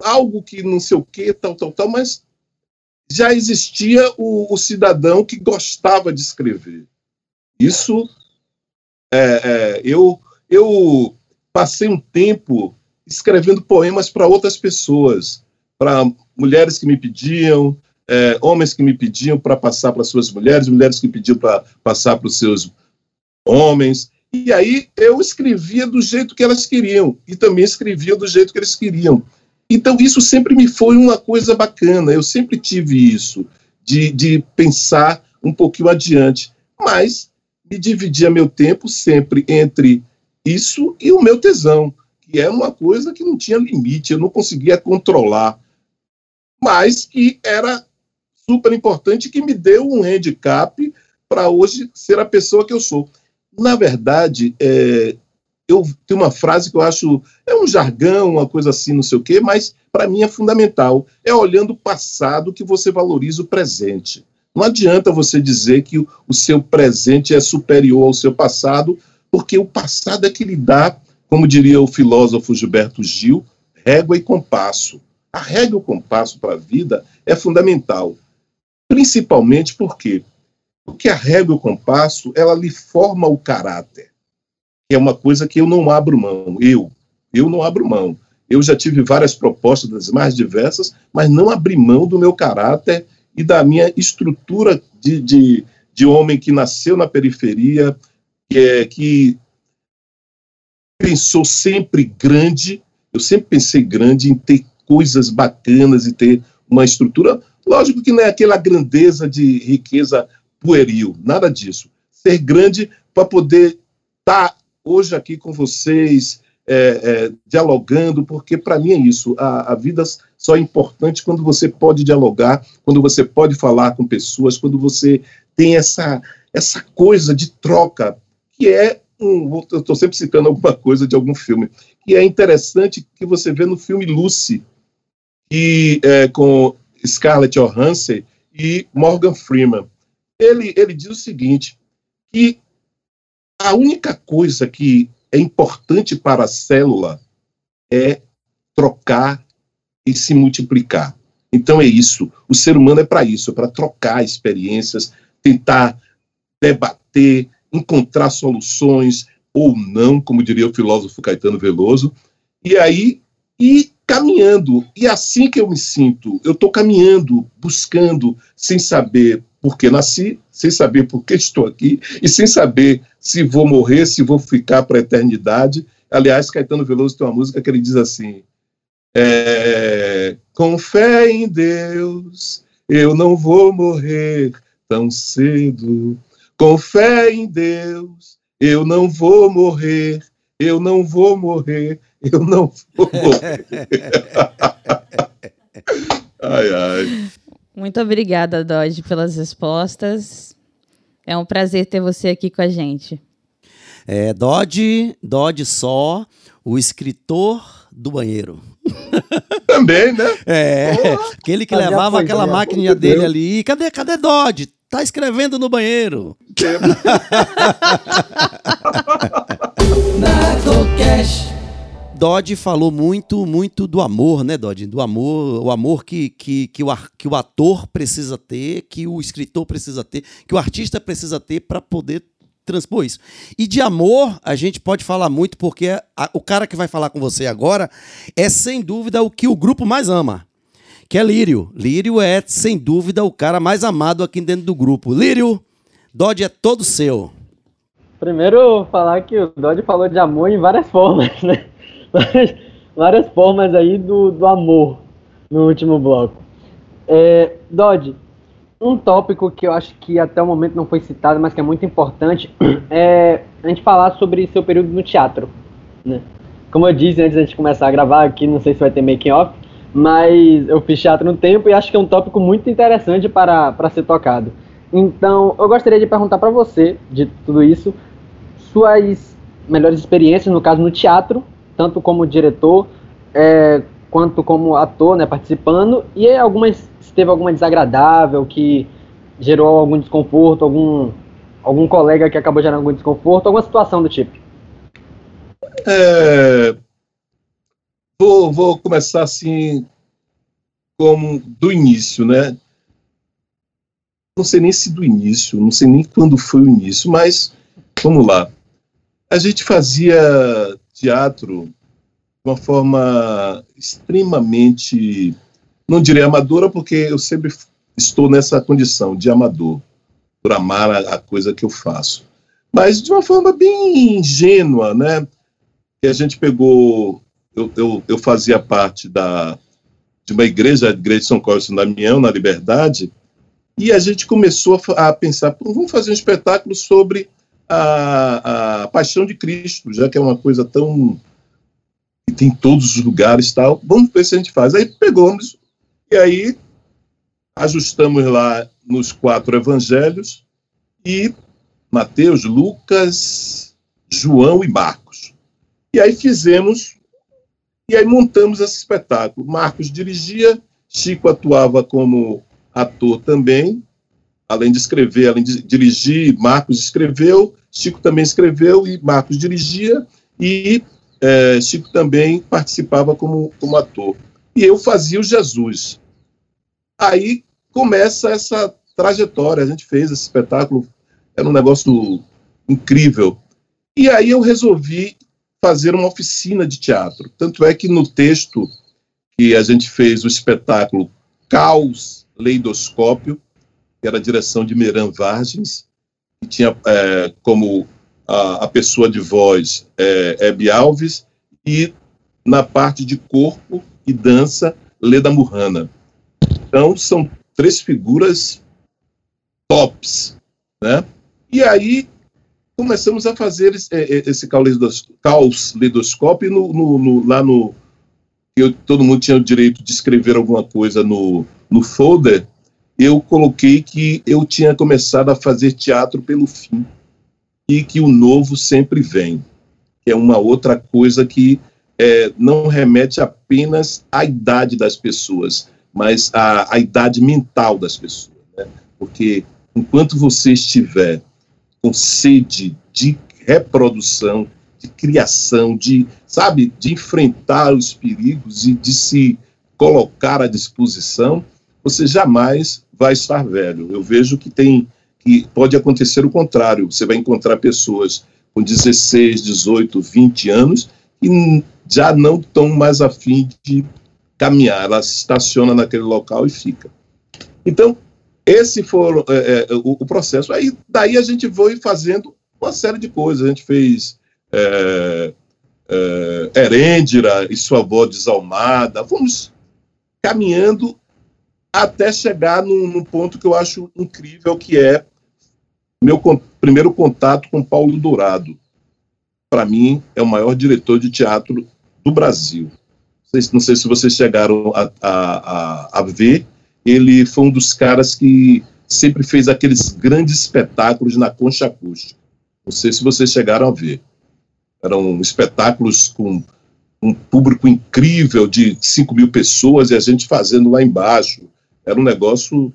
algo que não sei o que, tal, tal, tal, mas já existia o, o cidadão que gostava de escrever. Isso, é, é, eu, eu passei um tempo escrevendo poemas para outras pessoas, para mulheres que me pediam, é, homens que me pediam para passar para suas mulheres, mulheres que pediam para passar para os seus homens. E aí eu escrevia do jeito que elas queriam e também escrevia do jeito que eles queriam. Então isso sempre me foi uma coisa bacana. Eu sempre tive isso de, de pensar um pouquinho adiante, mas me dividia meu tempo sempre entre isso e o meu tesão, que era uma coisa que não tinha limite, eu não conseguia controlar, mas que era super importante, que me deu um handicap para hoje ser a pessoa que eu sou. Na verdade, é, eu tenho uma frase que eu acho é um jargão, uma coisa assim, não sei o quê, mas para mim é fundamental. É olhando o passado que você valoriza o presente. Não adianta você dizer que o, seu presente é superior ao seu passado, porque o passado é que lhe dá, como diria o filósofo Gilberto Gil, régua e compasso. A régua e o compasso para a vida é fundamental, principalmente porque porque a régua e o compasso ela lhe forma o caráter, é uma coisa que eu não abro mão. Eu, eu não abro mão. Eu já tive várias propostas das mais diversas, mas não abri mão do meu caráter e da minha estrutura de, de, de homem que nasceu na periferia, que, é, que pensou sempre grande. Eu sempre pensei grande em ter coisas bacanas e ter uma estrutura. Lógico que não é aquela grandeza de riqueza pueril, nada disso. Ser grande para poder estar hoje aqui com vocês, é, é, dialogando, porque para mim é isso. A, a, vida só é importante quando você pode dialogar, quando você pode falar com pessoas, quando você tem essa, essa coisa de troca, que é um. Eu estou sempre citando alguma coisa de algum filme, que é interessante que você vê no filme Lucy, que, é, com Scarlett Johansson e Morgan Freeman. Ele, ele diz o seguinte, que a única coisa que é importante para a célula é trocar e se multiplicar. Então é isso. O ser humano é para isso, é para trocar experiências, tentar debater, encontrar soluções ou não, como diria o filósofo Caetano Veloso, e aí ir caminhando. E assim que eu me sinto, eu estou caminhando, buscando, sem saber por que nasci, sem saber por que estou aqui e sem saber se vou morrer, se vou ficar para a eternidade. Aliás, Caetano Veloso tem uma música que ele diz assim: é, Com fé em Deus, eu não vou morrer tão cedo. Com fé em Deus, eu não vou morrer, eu não vou morrer, eu não vou morrer. *laughs* ai, ai. Muito obrigada, Dodge, pelas respostas. É um prazer ter você aqui com a gente. É, Dodge, Dodge só, o escritor do banheiro. Também, né? *laughs* É, aquele que levava aquela máquina dele ali. Cadê, cadê Dodge? Tá escrevendo no banheiro. *laughs* Dodge falou muito, muito do amor, né, Dodge? Do amor, o amor que, que, que, o, que o ator precisa ter, que o escritor precisa ter, que o artista precisa ter para poder transpor isso. E de amor, a gente pode falar muito, porque a- o cara que vai falar com você agora é, sem dúvida, o que o grupo mais ama. Que é Lírio. Lírio é, sem dúvida, o cara mais amado aqui dentro do grupo. Lírio, Dodge é todo seu. Primeiro, falar que o Dodge falou de amor em várias formas, né? Várias, várias formas aí do, do amor no último bloco. É, Dodge, um tópico que eu acho que até o momento não foi citado, mas que é muito importante, *clears throat* é a gente falar sobre seu período no teatro, né? Como eu disse antes da gente começar a gravar aqui, não sei se vai ter making off, mas eu fiz teatro um tempo e acho que é um tópico muito interessante para, para ser tocado. Então, eu gostaria de perguntar para você, de tudo isso, suas melhores experiências, no caso no teatro, tanto como diretor, é, quanto como ator, né, participando, e algumas, se teve alguma desagradável que gerou algum desconforto, algum, algum colega que acabou gerando algum desconforto, alguma situação do tipo. É, vou, vou começar assim, como do início, né? Não sei nem se do início, não sei nem quando foi o início, mas vamos lá. A gente fazia teatro de uma forma extremamente, não direi amadora, porque eu sempre estou nessa condição de amador, por amar a, coisa que eu faço. Mas de uma forma bem ingênua, né? que a gente pegou, eu, eu, eu fazia parte da, de uma igreja, a igreja de São Cosme da Damião, na Liberdade, e a gente começou a, a pensar, "Pô, vamos fazer um espetáculo sobre a, a paixão de Cristo, já que é uma coisa tão que tem em todos os lugares tal, vamos ver se a gente faz. Aí pegamos, e aí ajustamos lá nos quatro evangelhos, e Mateus, Lucas, João e Marcos. E aí fizemos, e aí montamos esse espetáculo. Marcos dirigia, Chico atuava como ator também, além de escrever, além de dirigir, Marcos escreveu, Chico também escreveu e Marcos dirigia, e eh, Chico também participava como, como ator. E eu fazia o Jesus. Aí começa essa trajetória, a gente fez esse espetáculo, era um negócio incrível. E aí eu resolvi fazer uma oficina de teatro. Tanto é que no texto que a gente fez o espetáculo Caos Leidoscópio, que era a direção de Miran Vargens, que tinha é, como a, a pessoa de voz é, Hebe Alves, e na parte de corpo e dança, Leda Murrana. Então, são três figuras tops, né? E aí começamos a fazer esse, eh, esse caos caos lidoscópio no, no, no, lá no. Eu, todo mundo tinha o direito de escrever alguma coisa no, no folder. Eu coloquei que eu tinha começado a fazer teatro pelo fim e que o novo sempre vem, que é uma outra coisa que é, não remete apenas à idade das pessoas, mas à, à idade mental das pessoas. Né? Porque enquanto você estiver com sede de reprodução, de criação, de, sabe, de enfrentar os perigos e de se colocar à disposição, você jamais vai estar velho. Eu vejo que tem que pode acontecer o contrário. Você vai encontrar pessoas com 16, 18, 20 anos que já não estão mais afim de caminhar. Ela se estaciona naquele local e fica. Então, esse foi é, é, o, o, processo. Aí daí a gente foi fazendo uma série de coisas. A gente fez é, é, Herêndira e sua avó desalmada. Fomos caminhando até chegar num, ponto que eu acho incrível, que é meu con primeiro contato com Paulo Dourado. Para mim, é o maior diretor de teatro do Brasil. Não sei, se vocês chegaram a, a, a, a ver, ele foi um dos caras que sempre fez aqueles grandes espetáculos na concha acústica. Não sei se vocês chegaram a ver. Eram espetáculos com um público incrível de 5 mil pessoas e a gente fazendo lá embaixo. Era um negócio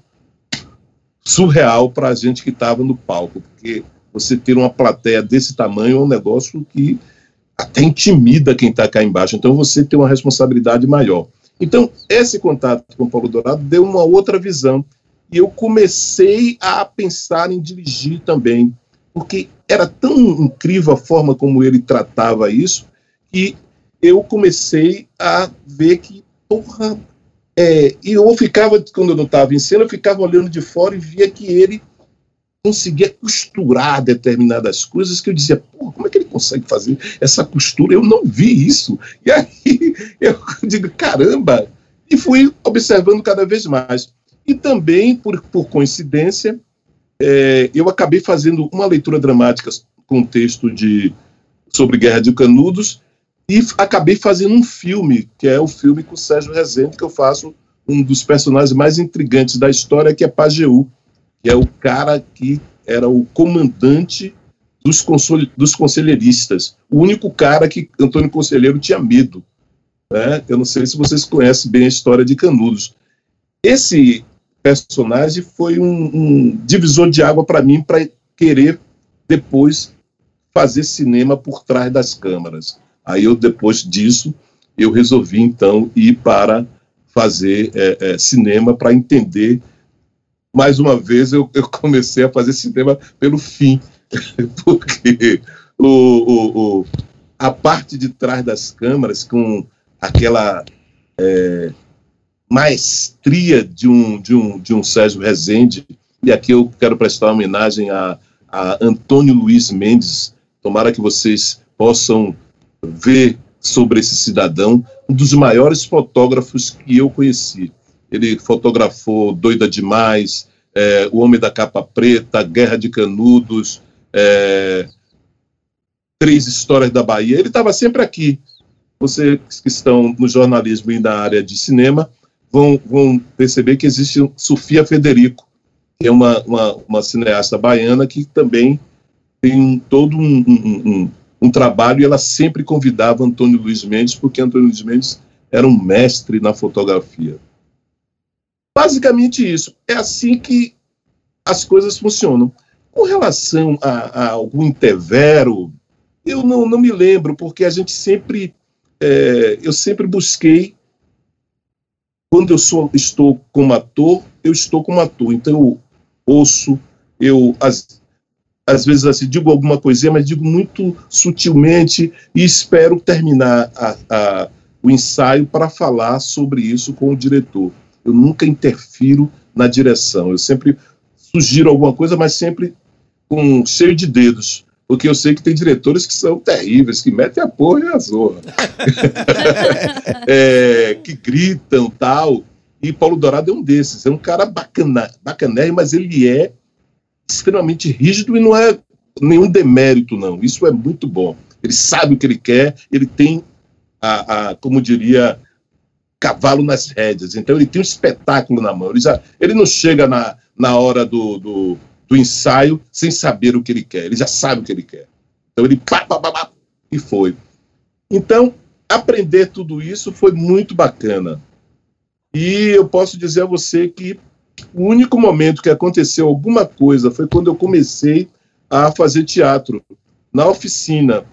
surreal para a gente que estava no palco, porque você ter uma plateia desse tamanho é um negócio que até intimida quem está cá embaixo. Então você tem uma responsabilidade maior. Então, esse contato com o Paulo Dourado deu uma outra visão. E eu comecei a pensar em dirigir também, porque era tão incrível a forma como ele tratava isso, que eu comecei a ver que, porra, é, e eu ficava, quando eu não estava em cena, eu ficava olhando de fora e via que ele conseguia costurar determinadas coisas que eu dizia, pô, como é que ele consegue fazer essa costura? Eu não vi isso. E aí *laughs* eu digo, caramba! E fui observando cada vez mais. E também, por, por coincidência, é, eu acabei fazendo uma leitura dramática com um texto de, sobre Guerra de Canudos e acabei fazendo um filme, que é o filme com o Sérgio Rezende, que eu faço um dos personagens mais intrigantes da história, que é Pajeú, que é o cara que era o comandante dos, dos conselheiristas, o único cara que Antônio Conselheiro tinha medo. Né? Eu não sei se vocês conhecem bem a história de Canudos. Esse personagem foi um, um divisor de água para mim para querer depois fazer cinema por trás das câmeras. Aí eu depois disso eu resolvi então ir para fazer é, é, cinema para entender. Mais uma vez, eu, eu comecei a fazer cinema pelo fim, *laughs* porque o, o, o, a parte de trás das câmeras, com aquela é, maestria de um, de, um, de um Sérgio Rezende, e aqui eu quero prestar homenagem a, a Antônio Luiz Mendes, tomara que vocês possam ver sobre esse cidadão, um dos maiores fotógrafos que eu conheci ele fotografou Doida Demais, é, O Homem da Capa Preta, Guerra de Canudos, é, Três Histórias da Bahia. Ele estava sempre aqui. Vocês que estão no jornalismo e na área de cinema vão, vão perceber que existe Sofia Federico, que é uma, uma, uma cineasta baiana que também tem todo um, um, um trabalho e ela sempre convidava Antônio Luiz Mendes, porque Antônio Luiz Mendes era um mestre na fotografia. Basicamente isso. É assim que as coisas funcionam. Com relação a, a algum intervero, eu não, não me lembro, porque a gente sempre. É, eu sempre busquei. Quando eu sou, estou como ator, eu estou como ator. Então eu ouço, eu às, às vezes assim, digo alguma coisinha, mas digo muito sutilmente e espero terminar a, a, o ensaio para falar sobre isso com o diretor eu nunca interfiro na direção. Eu sempre sugiro alguma coisa, mas sempre com cheio de dedos. Porque eu sei que tem diretores que são terríveis, que metem a porra e a zorra. *laughs* é, que gritam tal. E Paulo Dourado é um desses. É um cara bacana, bacanérrimo, mas ele é extremamente rígido e não é nenhum demérito, não. Isso é muito bom. Ele sabe o que ele quer, ele tem, a, a como diria cavalo nas rédeas. Então ele tem um espetáculo na mão. Ele, já, ele não chega na, na hora do, do, do, ensaio sem saber o que ele quer. Ele já sabe o que ele quer. Então ele pá, pá, pá, pá, e foi. Então, aprender tudo isso foi muito bacana. E eu posso dizer a você que o único momento que aconteceu alguma coisa foi quando eu comecei a fazer teatro na oficina,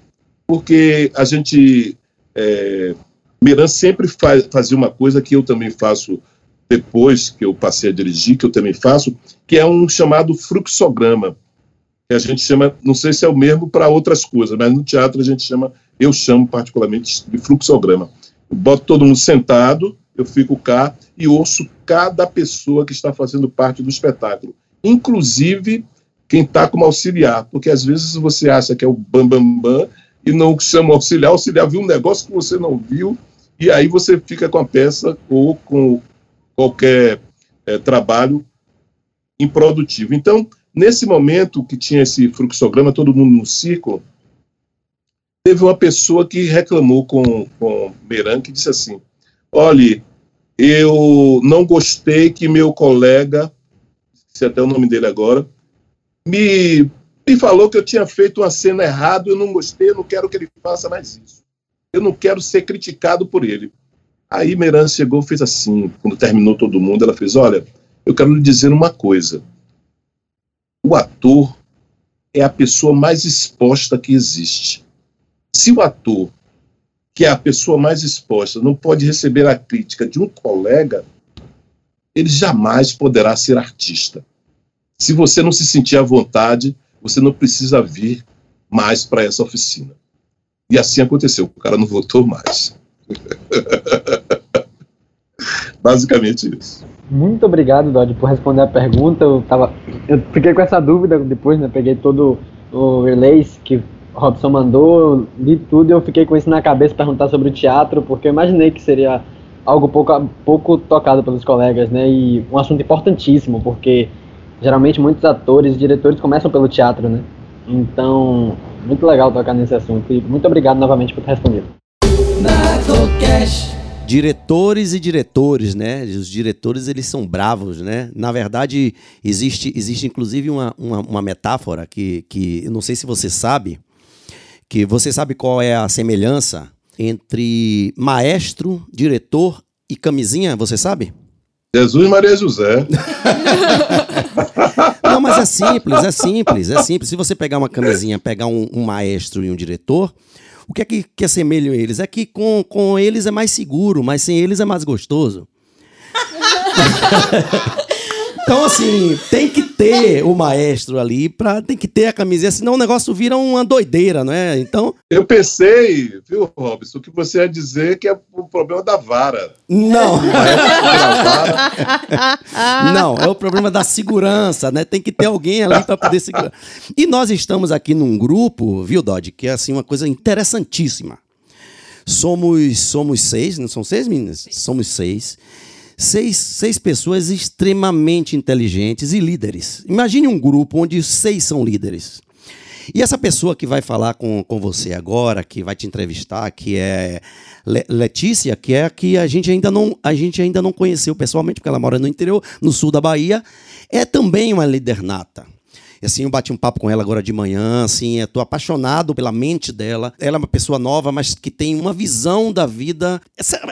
porque a gente é, Miran sempre faz, fazia uma coisa que eu também faço depois que eu passei a dirigir, que eu também faço, que é um chamado fluxograma, que a gente chama, não sei se é o mesmo para outras coisas, mas no teatro a gente chama, eu chamo particularmente de fluxograma. Eu boto todo mundo sentado, eu fico cá e ouço cada pessoa que está fazendo parte do espetáculo, inclusive quem está como auxiliar, porque às vezes você acha que é o bambambam bam, bam, e não chama auxiliar, o auxiliar viu um negócio que você não viu, e aí você fica com a peça ou com qualquer é, trabalho improdutivo. Então, nesse momento que tinha esse fluxograma, todo mundo no círculo, teve uma pessoa que reclamou com, com Meran, que disse assim, olhe, eu não gostei que meu colega, se até o nome dele agora, me, me falou que eu tinha feito uma cena errada, eu não gostei, eu não quero que ele faça mais isso. Eu não quero ser criticado por ele. Aí Meran chegou fez assim, quando terminou todo mundo, ela fez, olha, eu quero lhe dizer uma coisa. O ator é a pessoa mais exposta que existe. Se o ator, que é a pessoa mais exposta, não pode receber a crítica de um colega, ele jamais poderá ser artista. Se você não se sentir à vontade, você não precisa vir mais para essa oficina. E assim aconteceu, o cara não voltou mais. *laughs* Basicamente isso. Muito obrigado, Dodge, por responder a pergunta. Eu, tava, eu fiquei com essa dúvida depois, né? Peguei todo o release que Robson mandou, li tudo e eu fiquei com isso na cabeça perguntar sobre o teatro, porque eu imaginei que seria algo pouco, pouco tocado pelos colegas, né? E um assunto importantíssimo, porque geralmente muitos atores e diretores começam pelo teatro, né? Então, muito legal tocar nesse assunto. E muito obrigado novamente por ter respondido. Diretores e diretores, né? Os diretores, eles são bravos, né? Na verdade, existe, existe inclusive uma, uma, uma metáfora que, que eu não sei se você sabe, que você sabe qual é a semelhança entre maestro, diretor e camisinha, você sabe? Jesus Maria José. *laughs* Não, mas é simples, é simples, é simples. Se você pegar uma camisinha, pegar um, um maestro e um diretor, o que é que, que assemelham eles? É que com, com eles é mais seguro, mas sem eles é mais gostoso. *laughs* Então, assim, tem que ter o maestro ali, pra, tem que ter a camiseta, senão o negócio vira uma doideira, não é? Então. Eu pensei, viu, Robson, que você ia dizer que é o problema da vara. Não. *laughs* não, é o problema da segurança, né? Tem que ter alguém ali para poder segurar. E nós estamos aqui num grupo, viu, Dodge, que é assim uma coisa interessantíssima. Somos, somos seis, não são seis meninas? Somos seis seis, seis pessoas extremamente inteligentes e líderes. Imagine um grupo onde seis são líderes. E essa pessoa que vai falar com, com você agora, que vai te entrevistar, que é Letícia, que é a que a gente ainda não, a gente ainda não conheceu pessoalmente, porque ela mora no interior, no sul da Bahia, é também uma líder nata. Assim, eu bati um papo com ela agora de manhã, assim, estou apaixonado pela mente dela. Ela é uma pessoa nova, mas que tem uma visão da vida.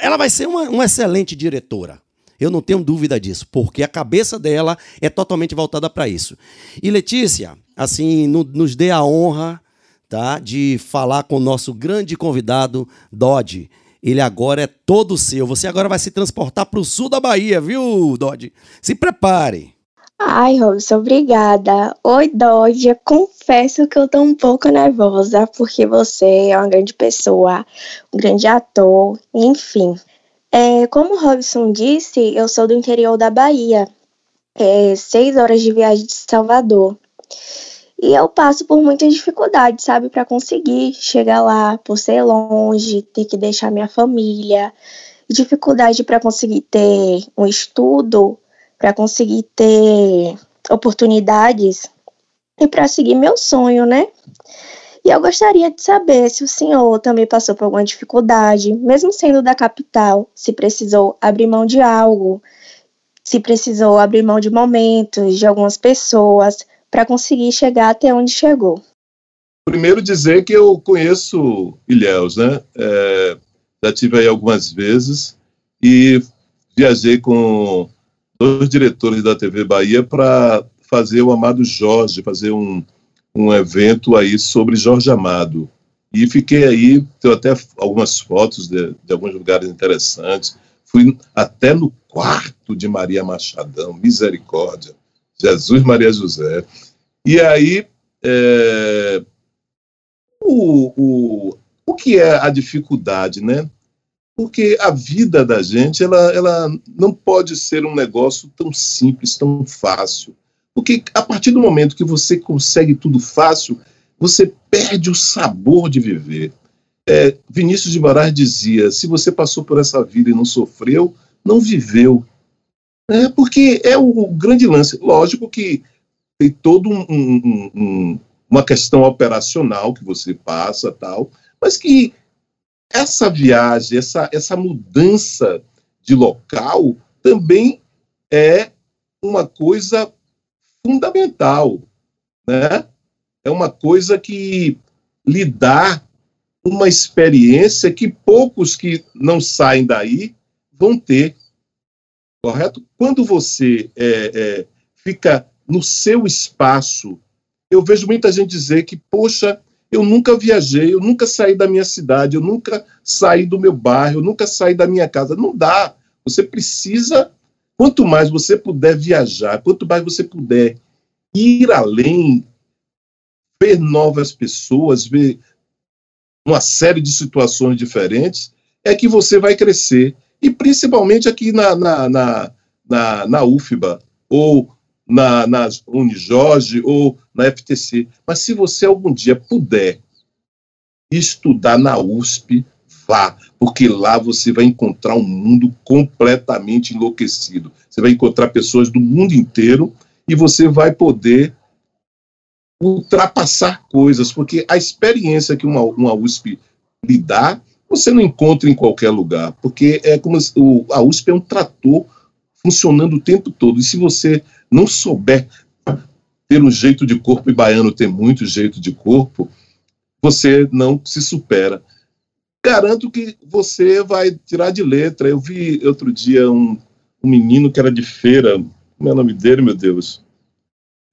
Ela vai ser uma, uma excelente diretora. Eu não tenho dúvida disso, porque a cabeça dela é totalmente voltada para isso. E Letícia, assim, no, nos dê a honra tá, de falar com o nosso grande convidado, Dodge. Ele agora é todo seu. Você agora vai se transportar para o sul da Bahia, viu, Dodge? Se prepare. Ai, Robson, obrigada. Oi, Dodge. Confesso que eu tô um pouco nervosa, porque você é uma grande pessoa, um grande ator, enfim. É, como o Robson disse, eu sou do interior da Bahia, é, seis horas de viagem de Salvador. E eu passo por muitas dificuldades, sabe, para conseguir chegar lá, por ser longe, ter que deixar minha família, dificuldade para conseguir ter um estudo, para conseguir ter oportunidades e para seguir meu sonho, né? E eu gostaria de saber se o senhor também passou por alguma dificuldade, mesmo sendo da capital, se precisou abrir mão de algo, se precisou abrir mão de momentos, de algumas pessoas, para conseguir chegar até onde chegou. Primeiro dizer que eu conheço Ilhéus, né? É, já tive aí algumas vezes e viajei com dois diretores da TV Bahia para fazer o Amado Jorge, fazer um, um evento aí sobre Jorge Amado. E fiquei aí, tenho até algumas fotos de, de alguns lugares interessantes. Fui até no quarto de Maria Machadão, misericórdia, Jesus Maria José. E aí, é, o, o, o que é a dificuldade, né? porque a vida da gente ela, ela não pode ser um negócio tão simples, tão fácil. Porque a partir do momento que você consegue tudo fácil, você perde o sabor de viver. É, Vinícius de Moraes dizia: se você passou por essa vida e não sofreu, não viveu. É, porque é o, o grande lance. Lógico que tem todo um, um, um, uma questão operacional que você passa, tal, mas que essa viagem, essa, essa mudança de local também é uma coisa fundamental, né? É uma coisa que lhe dá uma experiência que poucos que não saem daí vão ter, correto? Quando você é, é, fica no seu espaço, eu vejo muita gente dizer que, poxa, eu nunca viajei, eu nunca saí da minha cidade, eu nunca saí do meu bairro, eu nunca saí da minha casa. Não dá. Você precisa, quanto mais você puder viajar, quanto mais você puder ir além, ver novas pessoas, ver uma série de situações diferentes, é que você vai crescer. E principalmente aqui na, na, na, na, na UFBA, ou na, na Unijorge ou na FTC. Mas se você algum dia puder estudar na USP, vá, porque lá você vai encontrar um mundo completamente enlouquecido. Você vai encontrar pessoas do mundo inteiro e você vai poder ultrapassar coisas, porque a experiência que uma, uma USP lhe dá, você não encontra em qualquer lugar, porque é como o, a USP é um trator funcionando o tempo todo. E se você não souber ter um jeito de corpo, e baiano tem muito jeito de corpo, você não se supera. Garanto que você vai tirar de letra. Eu vi outro dia um, um menino que era de feira, como é o nome dele, meu Deus?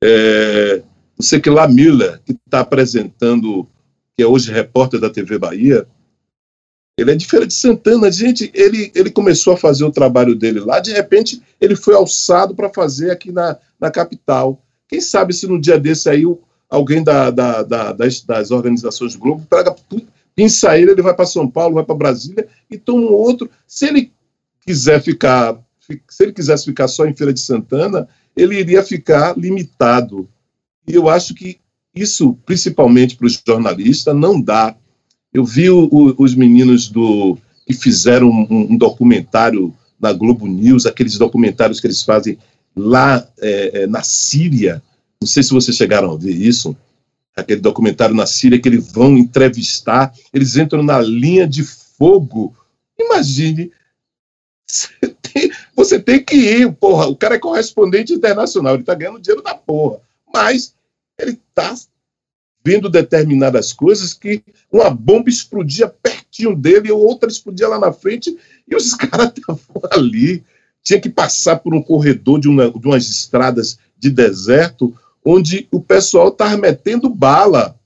É, não sei que lá, Miller, que está apresentando, que é hoje repórter da TV Bahia, ele é de Feira de Santana. Gente, ele, ele começou a fazer o trabalho dele lá, de repente ele foi alçado para fazer aqui na, na capital. Quem sabe se no dia desse aí alguém da, da, da, das, das, organizações Globo pega, pinça ele, ele vai para São Paulo, vai para Brasília e toma um outro. Se ele quiser ficar, se ele quisesse ficar só em Feira de Santana, ele iria ficar limitado. E eu acho que isso, principalmente para os jornalistas, não dá eu vi o, o, os meninos do que fizeram um, um, documentário na Globo News, aqueles documentários que eles fazem lá é, é, na Síria. Não sei se vocês chegaram a ver isso. Aquele documentário na Síria que eles vão entrevistar, eles entram na linha de fogo. Imagine, você tem, você tem que ir, porra. O cara é correspondente internacional, ele está ganhando dinheiro da porra. Mas ele está vendo determinadas coisas que uma bomba explodia pertinho dele, ou outra explodia lá na frente, e os *laughs* caras estavam ali. Tinha que passar por um corredor de, uma, de umas estradas de deserto, onde o pessoal estava metendo bala.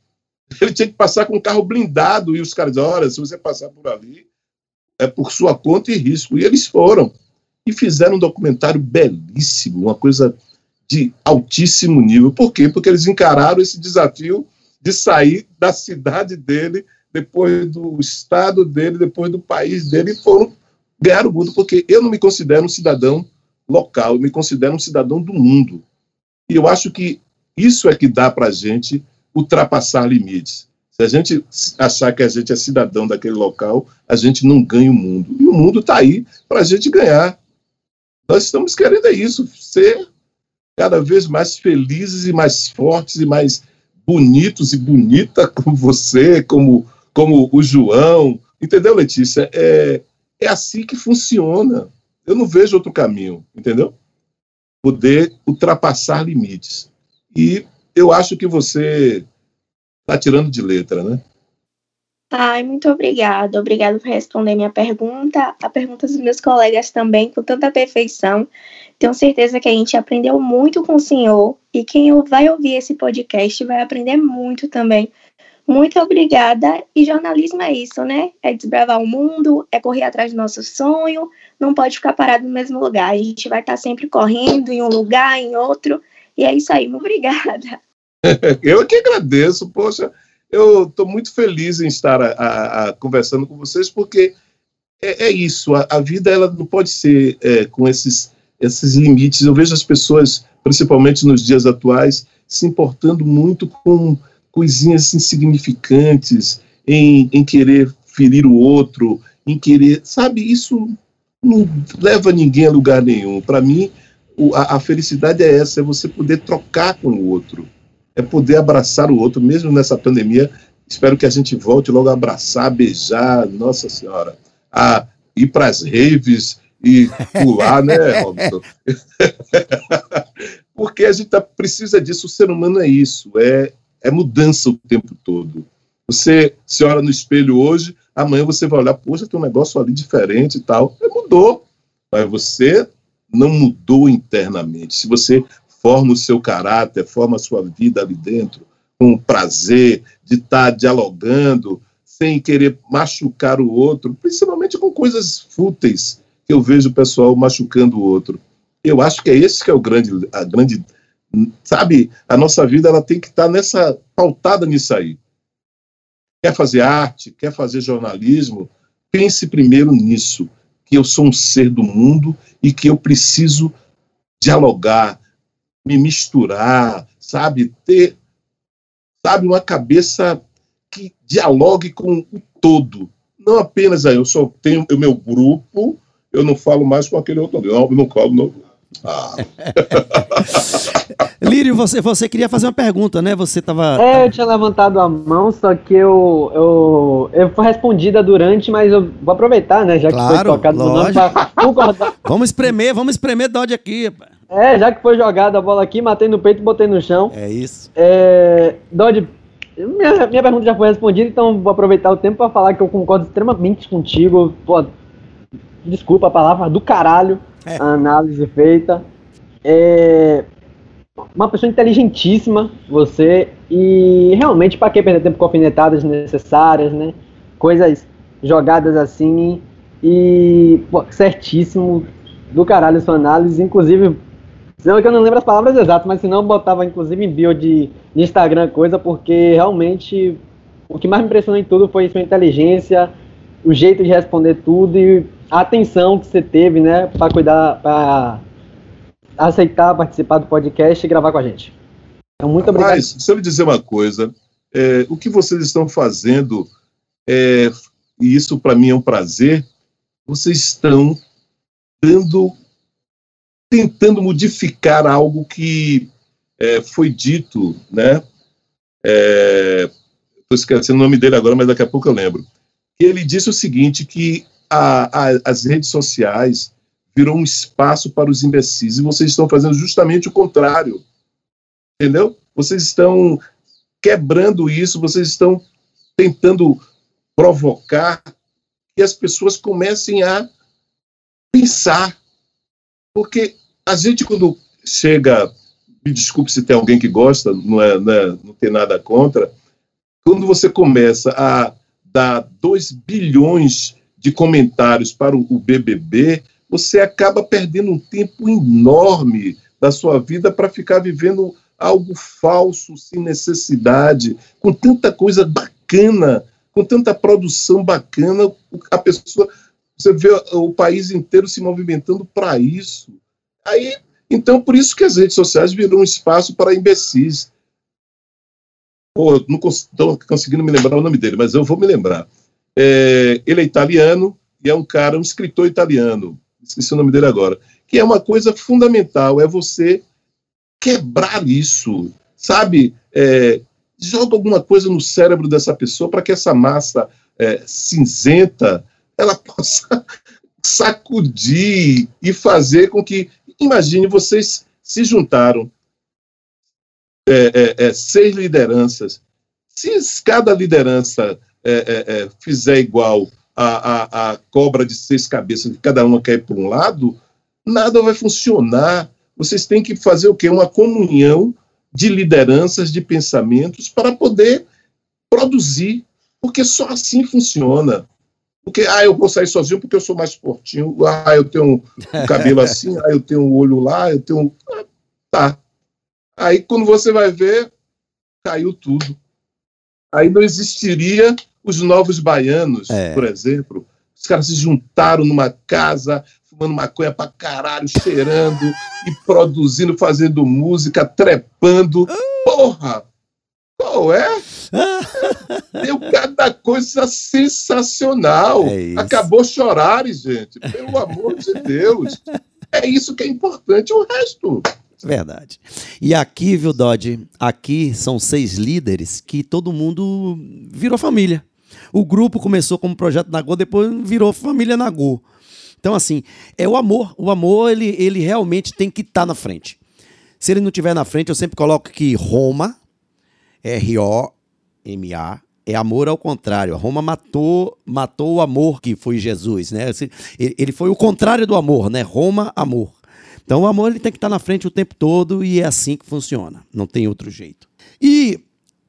Ele tinha que passar com um carro blindado, e os caras diziam, olha, se você passar por ali, é por sua conta e risco. E eles foram. E fizeram um documentário belíssimo, uma coisa de altíssimo nível. Por quê? Porque eles encararam esse desafio de sair da cidade dele, depois do estado dele, depois do país dele, e foram ganhar o mundo, porque eu não me considero um cidadão local, eu me considero um cidadão do mundo. E eu acho que isso é que dá para a gente ultrapassar limites. Se a gente achar que a gente é cidadão daquele local, a gente não ganha o mundo. E o mundo está aí para a gente ganhar. Nós estamos querendo é isso, ser cada vez mais felizes e mais fortes e mais bonitos e bonita como você, como, como o João. Entendeu, Letícia? É, é assim que funciona. Eu não vejo outro caminho, entendeu? Poder ultrapassar limites. E eu acho que você está tirando de letra, né? Ai, muito obrigada. Obrigada por responder minha pergunta, a pergunta dos meus colegas também, com tanta perfeição. Tenho certeza que a gente aprendeu muito com o senhor e quem vai ouvir esse podcast vai aprender muito também. Muito obrigada. E jornalismo é isso, né? É desbravar o mundo, é correr atrás do nosso sonho, não pode ficar parado no mesmo lugar. A gente vai estar sempre correndo em um lugar, em outro. E é isso aí. *laughs* Obrigada. *laughs* Eu que agradeço, poxa eu estou muito feliz em estar a, a, a, conversando com vocês, porque é, é isso, a, a, vida ela não pode ser é, com esses, esses limites. Eu vejo as pessoas, principalmente nos dias atuais, se importando muito com coisinhas insignificantes, em, em querer ferir o outro, em querer. Sabe, isso não leva ninguém a lugar nenhum. Para mim, o, a, a, felicidade é essa: é você poder trocar com o outro, é poder abraçar o outro, mesmo nessa pandemia. Espero que a gente volte logo a abraçar, beijar, Nossa Senhora, a ir para as raves e pular, né, Robson? *laughs* Porque a gente tá, precisa disso, o ser humano é isso, é, é mudança o tempo todo. Você se olha no espelho hoje, amanhã você vai olhar, poxa, tem um negócio ali diferente e tal. Mudou, mas você não mudou internamente. Se você forma o seu caráter, forma a sua vida ali dentro, com prazer de estar tá dialogando, sem querer machucar o outro, principalmente com coisas fúteis que eu vejo o pessoal machucando o outro. Eu acho que é esse que é o grande, a grande, sabe, a nossa vida ela tem que estar tá nessa pautada nisso aí. Quer fazer arte, quer fazer jornalismo, pense primeiro nisso, que eu sou um ser do mundo e que eu preciso dialogar, me misturar, sabe, ter, sabe, uma cabeça que dialogue com o todo. Não apenas aí, eu só tenho o meu grupo, eu não falo mais com aquele outro, não, eu não falo, não. Ah. *laughs* Lírio, você, você queria fazer uma pergunta, né? Você tava. É, eu tinha levantado a mão, só que eu, eu, eu fui respondida durante, mas eu vou aproveitar, né? Já claro, que foi tocado no nome pra concordar. *laughs* Vamos espremer, vamos espremer Dodge aqui. É, já que foi jogada a bola aqui, matei no peito e botei no chão. É isso. É, Dodge, minha, minha pergunta já foi respondida, então vou aproveitar o tempo para falar que eu concordo extremamente contigo. Pô, desculpa a palavra, do caralho é. a análise feita. É uma pessoa inteligentíssima, você, e realmente para que perder tempo com alfinetadas necessárias, né? Coisas jogadas assim, e pô, certíssimo, do caralho sua análise, inclusive Senão que eu não lembro as palavras exatas, mas senão eu botava inclusive em bio de, de Instagram coisa, porque realmente o que mais me impressionou em tudo foi sua inteligência, o jeito de responder tudo e a atenção que você teve, né, para cuidar, para aceitar participar do podcast e gravar com a gente. Então, muito obrigado. Mas, se eu lhe dizer uma coisa, é, o que vocês estão fazendo, é, e isso para mim é um prazer, vocês estão dando tentando modificar algo que é, foi dito, né? Estou é, esquecendo o nome dele agora, mas daqui a pouco eu lembro. Ele disse o seguinte, que a, a, as redes sociais virou um espaço para os imbecis, e vocês estão fazendo justamente o contrário, entendeu? Vocês estão quebrando isso, vocês estão tentando provocar que as pessoas comecem a pensar, porque a gente, quando chega, me desculpe se tem alguém que gosta, não, é, não, é, não tem nada contra, quando você começa a dar 2 bilhões de comentários para o, BBB, você acaba perdendo um tempo enorme da sua vida para ficar vivendo algo falso, sem necessidade, com tanta coisa bacana, com tanta produção bacana, a pessoa, você vê o país inteiro se movimentando para isso. Aí, então, por isso que as redes sociais viram um espaço para imbecis. Pô, não estou conseguindo me lembrar o nome dele, mas eu vou me lembrar. É, ele é italiano e é um cara, um escritor italiano, esqueci o nome dele agora, que é uma coisa fundamental, é você quebrar isso, sabe? É, joga alguma coisa no cérebro dessa pessoa para que essa massa é, cinzenta ela *laughs* possa sacudir e fazer com que Imagine, vocês se juntaram, é, é, é, seis lideranças. Se cada liderança é, é, é, fizer igual a, a, a, cobra de seis cabeças, que cada uma quer para um lado, nada vai funcionar. Vocês têm que fazer o quê? Uma comunhão de lideranças, de pensamentos, para poder produzir, porque só assim funciona. Porque, ah, eu vou sair sozinho porque eu sou mais fortinho. Ah, eu tenho um, cabelo assim, ah, eu tenho um olho lá, eu tenho. Ah, tá. Aí, quando você vai ver, caiu tudo. Aí não existiria os novos baianos, é. por exemplo. Os caras se juntaram numa casa, fumando maconha pra caralho, cheirando e produzindo, fazendo música, trepando. Porra! Qual é? *laughs* Deu cada coisa sensacional. É. Acabou chorares, gente. Pelo amor de Deus. É isso que é importante. O resto. Verdade. E aqui, viu, Dodge? Aqui são seis líderes que todo mundo virou família. O grupo começou como projeto Nagô, depois virou família Nagô. Então, assim, é o amor. O amor, ele, ele realmente tem que estar na frente. Se ele não estiver na frente, eu sempre coloco que Roma, R-O-M-A, é amor ao contrário. Roma matou, matou o amor que foi Jesus, né? Esse- Ele foi o contrário do amor, né? Roma, amor. Então o amor ele tem que estar na frente o tempo todo e é assim que funciona. Não tem outro jeito. E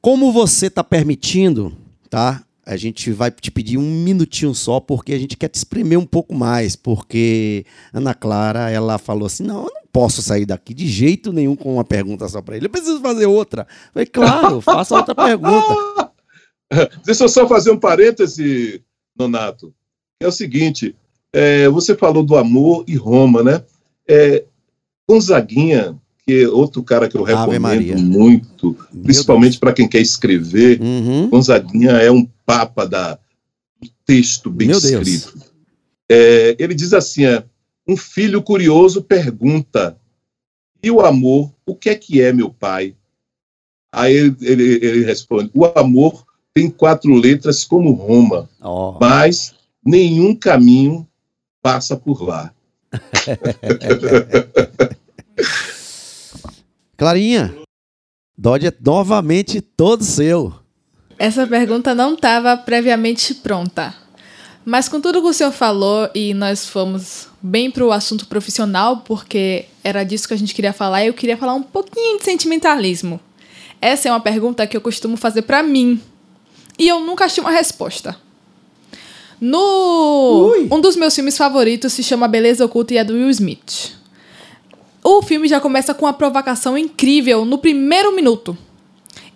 como você está permitindo, tá? A gente vai te pedir um minutinho só, porque a gente quer te espremer um pouco mais, porque Ana Clara, ela falou assim, não, eu não posso sair daqui de jeito nenhum com uma pergunta só para ele, eu preciso fazer outra. Eu falei, claro, faça outra pergunta. *laughs* Deixa eu só fazer um parêntese, Nonato. É o seguinte: é, você falou do amor e Roma, né? É, Gonzaguinha, que é outro cara que eu recomendo muito, principalmente para quem quer escrever. Uhum. Gonzaguinha é um papa da, do texto bem Meu escrito. É, ele diz assim: é, um filho curioso pergunta, e o amor, o que é que é, meu pai? Aí ele, ele, ele responde: o amor tem quatro letras como Roma, Ó. mas nenhum caminho passa por lá. *laughs* Clarinha, Dodge é novamente todo seu. Essa pergunta não estava previamente pronta. Mas com tudo que o senhor falou e nós fomos bem para o assunto profissional, porque era disso que a gente queria falar, eu queria falar um pouquinho de sentimentalismo. Essa é uma pergunta que eu costumo fazer para mim. E eu nunca achei uma resposta. No Ui. um dos meus filmes favoritos se chama Beleza Oculta e é do Will Smith. O filme já começa com uma provocação incrível no primeiro minuto.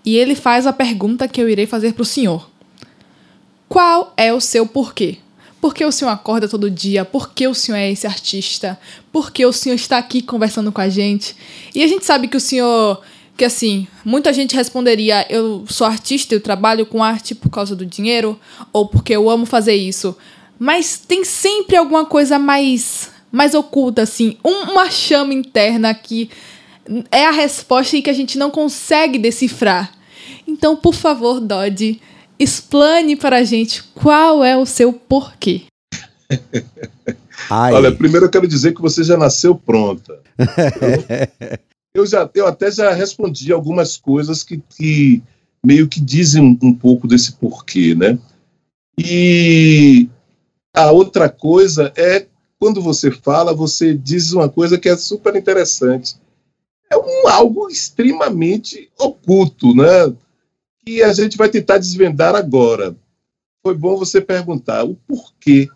E ele faz a pergunta que eu irei fazer pro senhor. Qual é o seu porquê? Por que o senhor acorda todo dia? Por que o senhor é esse artista? Por que o senhor está aqui conversando com a gente? E a gente sabe que o senhor. Que assim, muita gente responderia: eu sou artista, eu trabalho com arte por causa do dinheiro, ou porque eu amo fazer isso. Mas tem sempre alguma coisa mais. Mais oculta, assim. um- uma chama interna que é a resposta e que a gente não consegue decifrar. Então, por favor, Dodge, explane para a gente qual é o seu porquê. Ai, Olha, primeiro eu quero dizer que você já nasceu pronta. *laughs* eu, já, eu até já respondi algumas coisas que, que meio que dizem um, um pouco desse porquê, né? E a outra coisa é quando você fala, você diz uma coisa que é super interessante. É um algo extremamente oculto, né? Que a gente vai tentar desvendar agora. Foi bom você perguntar o porquê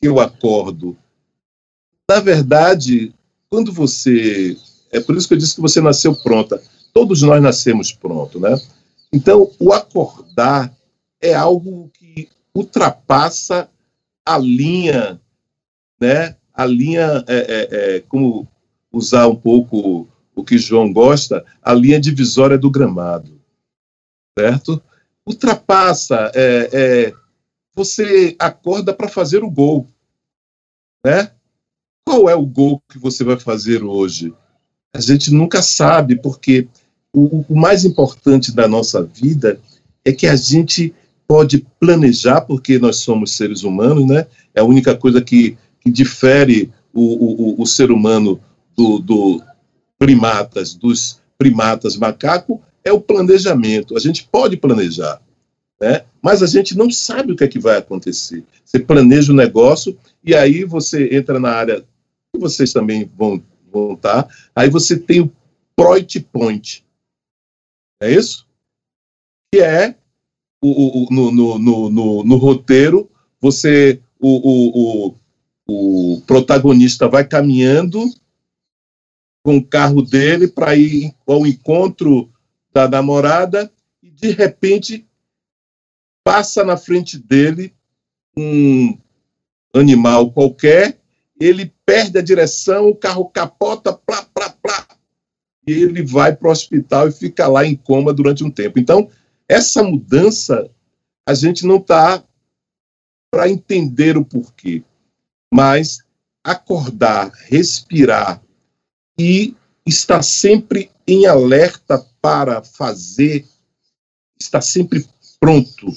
que eu acordo. Na verdade, quando você. É por isso que eu disse que você nasceu pronta. Todos nós nascemos pronto, né? Então, o acordar é algo que ultrapassa a linha, né? A linha, é, é, é, como usar um pouco o que João gosta, a linha divisória do gramado, certo? Ultrapassa, é, é, você acorda para fazer o gol, né? Qual é o gol que você vai fazer hoje? A gente nunca sabe, porque o, o mais importante da nossa vida é que a gente pode planejar, porque nós somos seres humanos, né? É a única coisa que, que difere o, o, o ser humano do, do primatas, dos primatas macaco, é o planejamento. A gente pode planejar, né? mas a gente não sabe o que é que vai acontecer. Você planeja o negócio e aí você entra na área que vocês também vão, vão estar, aí você tem o Proit Point. É isso? Que é o, o, no, no, no, no roteiro, você o, o, o, protagonista vai caminhando com o carro dele para ir ao encontro da namorada e de repente passa na frente dele um animal qualquer, ele perde a direção, o carro capota, plá, plá, plá, e ele vai para o hospital e fica lá em coma durante um tempo. Então, essa mudança, a gente não está para entender o porquê, mas acordar, respirar e estar sempre em alerta para fazer, estar sempre pronto.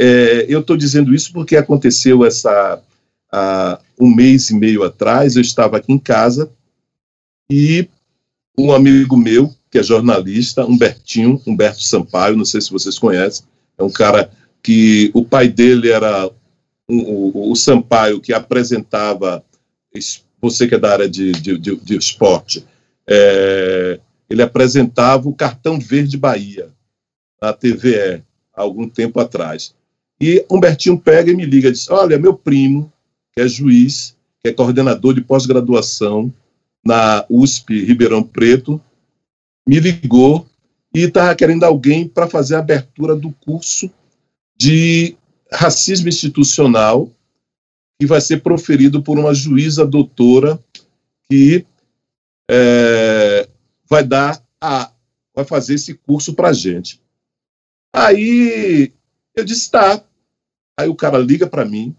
É, eu estou dizendo isso porque aconteceu essa um mês e meio atrás. Eu estava aqui em casa e um amigo meu que é jornalista, Humbertinho, Humberto Sampaio, não sei se vocês conhecem, é um cara que o pai dele era o, o, Sampaio que apresentava você que é da área de, de, de, de esporte, é, ele apresentava o Cartão Verde Bahia, na TVE, há algum tempo atrás. E Humbertinho pega e me liga e diz: Olha, meu primo, que é juiz, que é coordenador de pós-graduação na USP Ribeirão Preto, me ligou e estava querendo alguém para fazer a abertura do curso de racismo institucional que vai ser proferido por uma juíza doutora que é, vai dar a vai fazer esse curso para gente. Aí eu disse tá. Aí o cara liga para mim,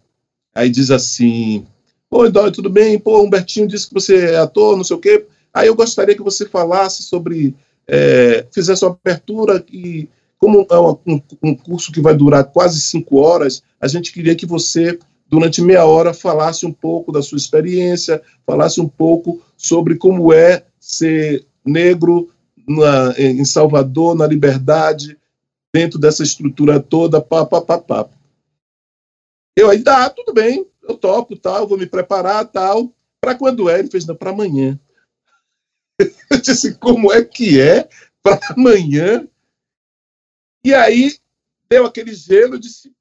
aí diz assim: Oi, Dói, tudo bem? Pô, Humbertinho disse que você é ator, não sei o quê. Aí eu gostaria que você falasse sobre, é, fizesse uma abertura que, como é um, um curso que vai durar quase cinco horas, a gente queria que você durante meia hora falasse um pouco da sua experiência, falasse um pouco sobre como é ser negro na, em Salvador, na liberdade, dentro dessa estrutura toda, pá, pá, pá, pá. Eu aí, ah, tudo bem, eu topo, tal, vou me preparar, tal. Para quando é? Ele fez, não, para amanhã. *laughs* Eu disse, como é que é para amanhã? E aí deu aquele gelo, disse,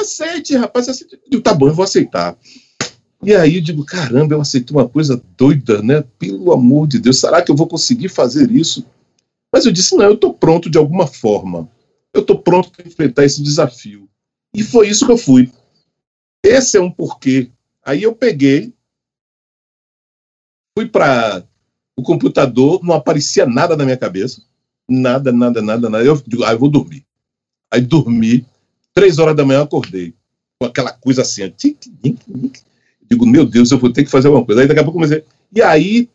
aceite, rapaz, aceite. Eu tá bom, eu vou aceitar. E aí eu digo, caramba, eu aceitei uma coisa doida, né? Pelo amor de Deus, será que eu vou conseguir fazer isso? Mas eu disse, não, eu estou pronto de alguma forma. Eu estou pronto para enfrentar esse desafio. E foi isso que eu fui. Esse é um porquê. Aí eu peguei, fui para o computador, não aparecia nada na minha cabeça. Nada, nada, nada, nada. Eu digo, ah, eu vou dormir. Aí dormi, Três horas da manhã acordei, com aquela coisa assim, tic, tic, tic. digo, meu Deus, eu vou ter que fazer alguma coisa. Aí daqui a pouco comecei. E aí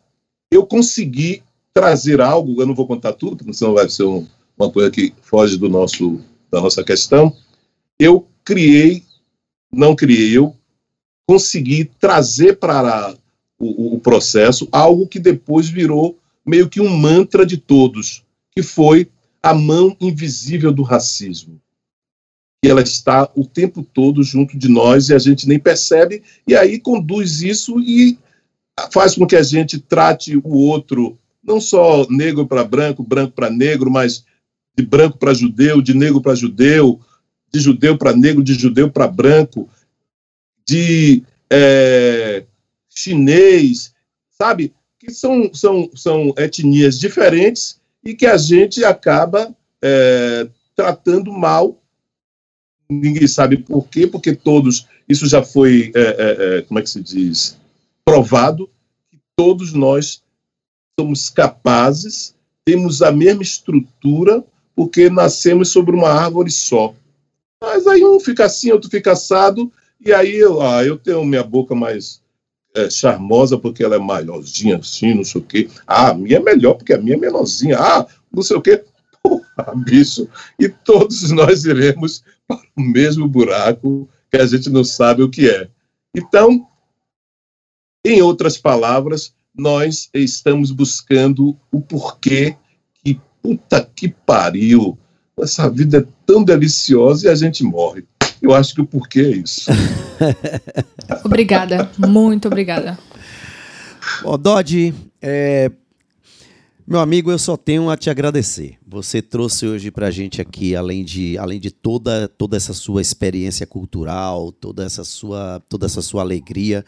eu consegui trazer algo, eu não vou contar tudo, porque senão vai ser um, uma coisa que foge do nosso, da nossa questão. Eu criei, não criei, eu consegui trazer para o, o processo algo que depois virou meio que um mantra de todos, que foi a mão invisível do racismo que ela está o tempo todo junto de nós e a gente nem percebe, e aí conduz isso e faz com que a gente trate o outro não só negro para branco, branco para negro, mas de branco para judeu, de negro para judeu, de judeu para negro, de judeu para branco, de é, chinês, sabe? Que são, são, são etnias diferentes e que a gente acaba é, tratando mal ninguém sabe por quê, porque todos, isso já foi, é, é, é, como é que se diz, provado, que todos nós somos capazes, temos a mesma estrutura, porque nascemos sobre uma árvore só. Mas aí um fica assim, outro fica assado, e aí eu, ah, eu tenho minha boca mais é, charmosa porque ela é maiorzinha assim, não sei o quê. Ah, a minha é melhor porque a minha é menorzinha. Ah, não sei o quê. *laughs* Porra, bicho. E todos nós iremos para o mesmo buraco que a gente não sabe o que é. Então, em outras palavras, nós estamos buscando o porquê que, puta que pariu, essa vida é tão deliciosa e a gente morre. Eu acho que o porquê é isso. *laughs* obrigada, muito obrigada. Ó, Dodge, é, meu amigo, eu só tenho a te agradecer. Você trouxe hoje para a gente aqui, além de, além de toda, toda essa sua experiência cultural, toda essa sua, toda essa sua alegria,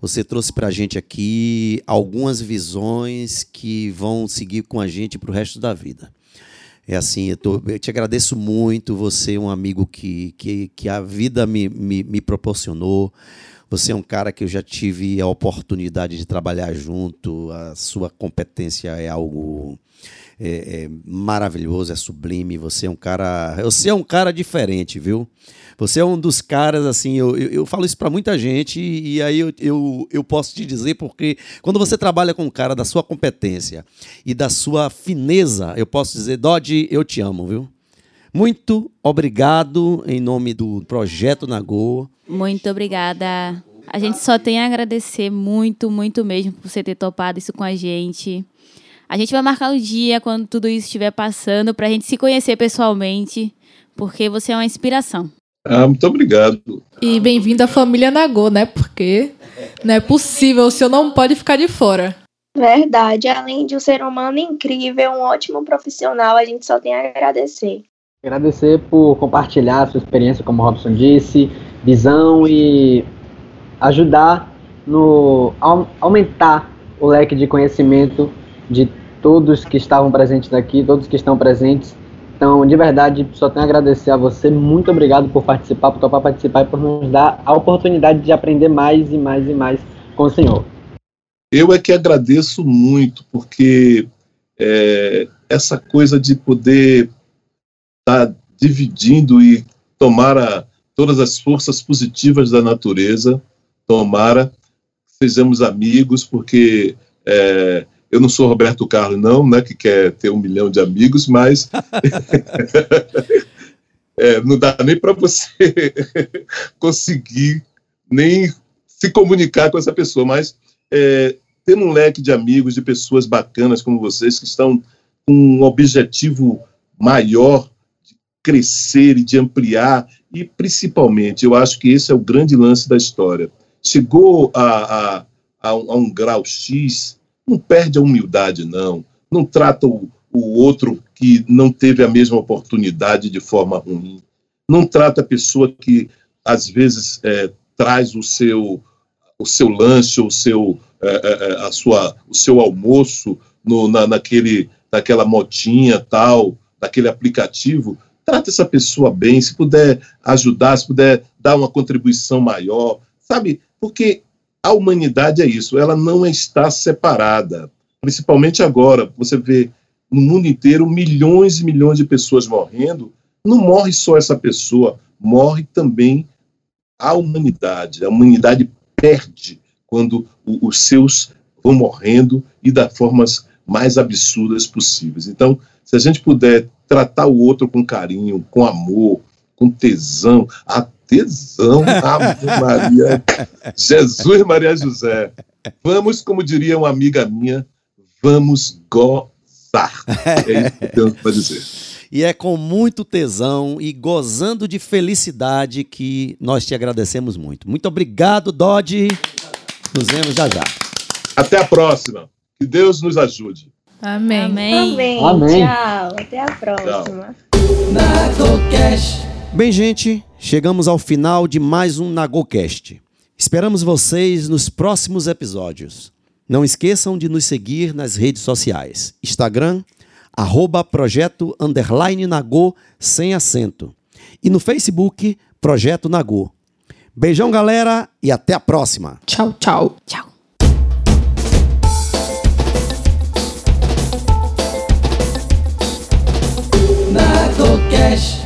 você trouxe para a gente aqui algumas visões que vão seguir com a gente para o resto da vida. É assim, eu, tô, eu te agradeço muito. Você é um amigo que, que, que a vida me, me, me proporcionou. Você é um cara que eu já tive a oportunidade de trabalhar junto. A sua competência é algo é, é maravilhoso, é sublime. Você é um cara, você é um cara diferente, viu? Você é um dos caras, assim, eu, eu, eu falo isso para muita gente e, e aí eu, eu, eu, posso te dizer porque quando você trabalha com um cara da sua competência e da sua fineza, eu posso dizer, Dodge, eu te amo, viu? Muito obrigado em nome do Projeto Nagô. Muito obrigada. A gente só tem a agradecer muito, muito mesmo por você ter topado isso com a gente. A gente vai marcar o dia quando tudo isso estiver passando para a gente se conhecer pessoalmente, porque você é uma inspiração. Ah, muito obrigado. E bem-vindo à família Nagô, né? Porque não é possível, o senhor não pode ficar de fora. Verdade. Além de um ser humano incrível, um ótimo profissional, a gente só tem a agradecer. Agradecer por compartilhar a sua experiência, como o Robson disse, visão e ajudar no aumentar o leque de conhecimento de todos que estavam presentes aqui, todos que estão presentes então, de verdade, só tenho a agradecer a você. Muito obrigado por participar, por topar participar e por nos dar a oportunidade de aprender mais e mais e mais com o senhor. Eu é que agradeço muito, porque é, essa coisa de poder estar tá dividindo e tomar todas as forças positivas da natureza, tomara, sejamos amigos, porque é, eu não sou Roberto Carlos, não, né, que quer ter um milhão de amigos, mas *laughs* é, não dá nem para você *laughs* conseguir nem se comunicar com essa pessoa, mas é, ter um leque de amigos, de pessoas bacanas como vocês, que estão com um objetivo maior de crescer e de ampliar, e principalmente, eu acho que esse é o grande lance da história. Chegou a, a, a, um, a um grau X, não perde a humildade, não. Não trata o, o outro que não teve a mesma oportunidade de forma ruim. Não trata a pessoa que, às vezes, é, traz o seu, o seu lanche, o seu, é, é, é, a sua, o seu almoço no, na, naquele, naquela motinha tal, naquele aplicativo. Trata essa pessoa bem, se puder ajudar, se puder dar uma contribuição maior, sabe? Porque a humanidade é isso, ela não está separada. Principalmente agora, você vê no mundo inteiro milhões e milhões de pessoas morrendo. Não morre só essa pessoa, morre também a humanidade. A humanidade perde quando os seus vão morrendo e das formas mais absurdas possíveis. Então, se a gente puder tratar o outro com carinho, com amor, com tesão, a tesão, Ave Maria, Jesus Maria José. Vamos, como diria uma amiga minha, vamos gozar. É isso que temos para dizer. E é com muito tesão e gozando de felicidade que nós te agradecemos muito. Muito obrigado, Dodge. Nos vemos já já. Até a próxima. Que Deus nos ajude. Amém. Amém. Amém. Amém. Tchau. Até a próxima. Bem, gente, chegamos ao final de mais um NagoCast. Esperamos vocês nos próximos episódios. Não esqueçam de nos seguir nas redes sociais: Instagram, arroba projeto underline sem acento. E no Facebook, Projeto Nagô. Beijão, galera, e até a próxima. Tchau, tchau. Tchau. Nagocast.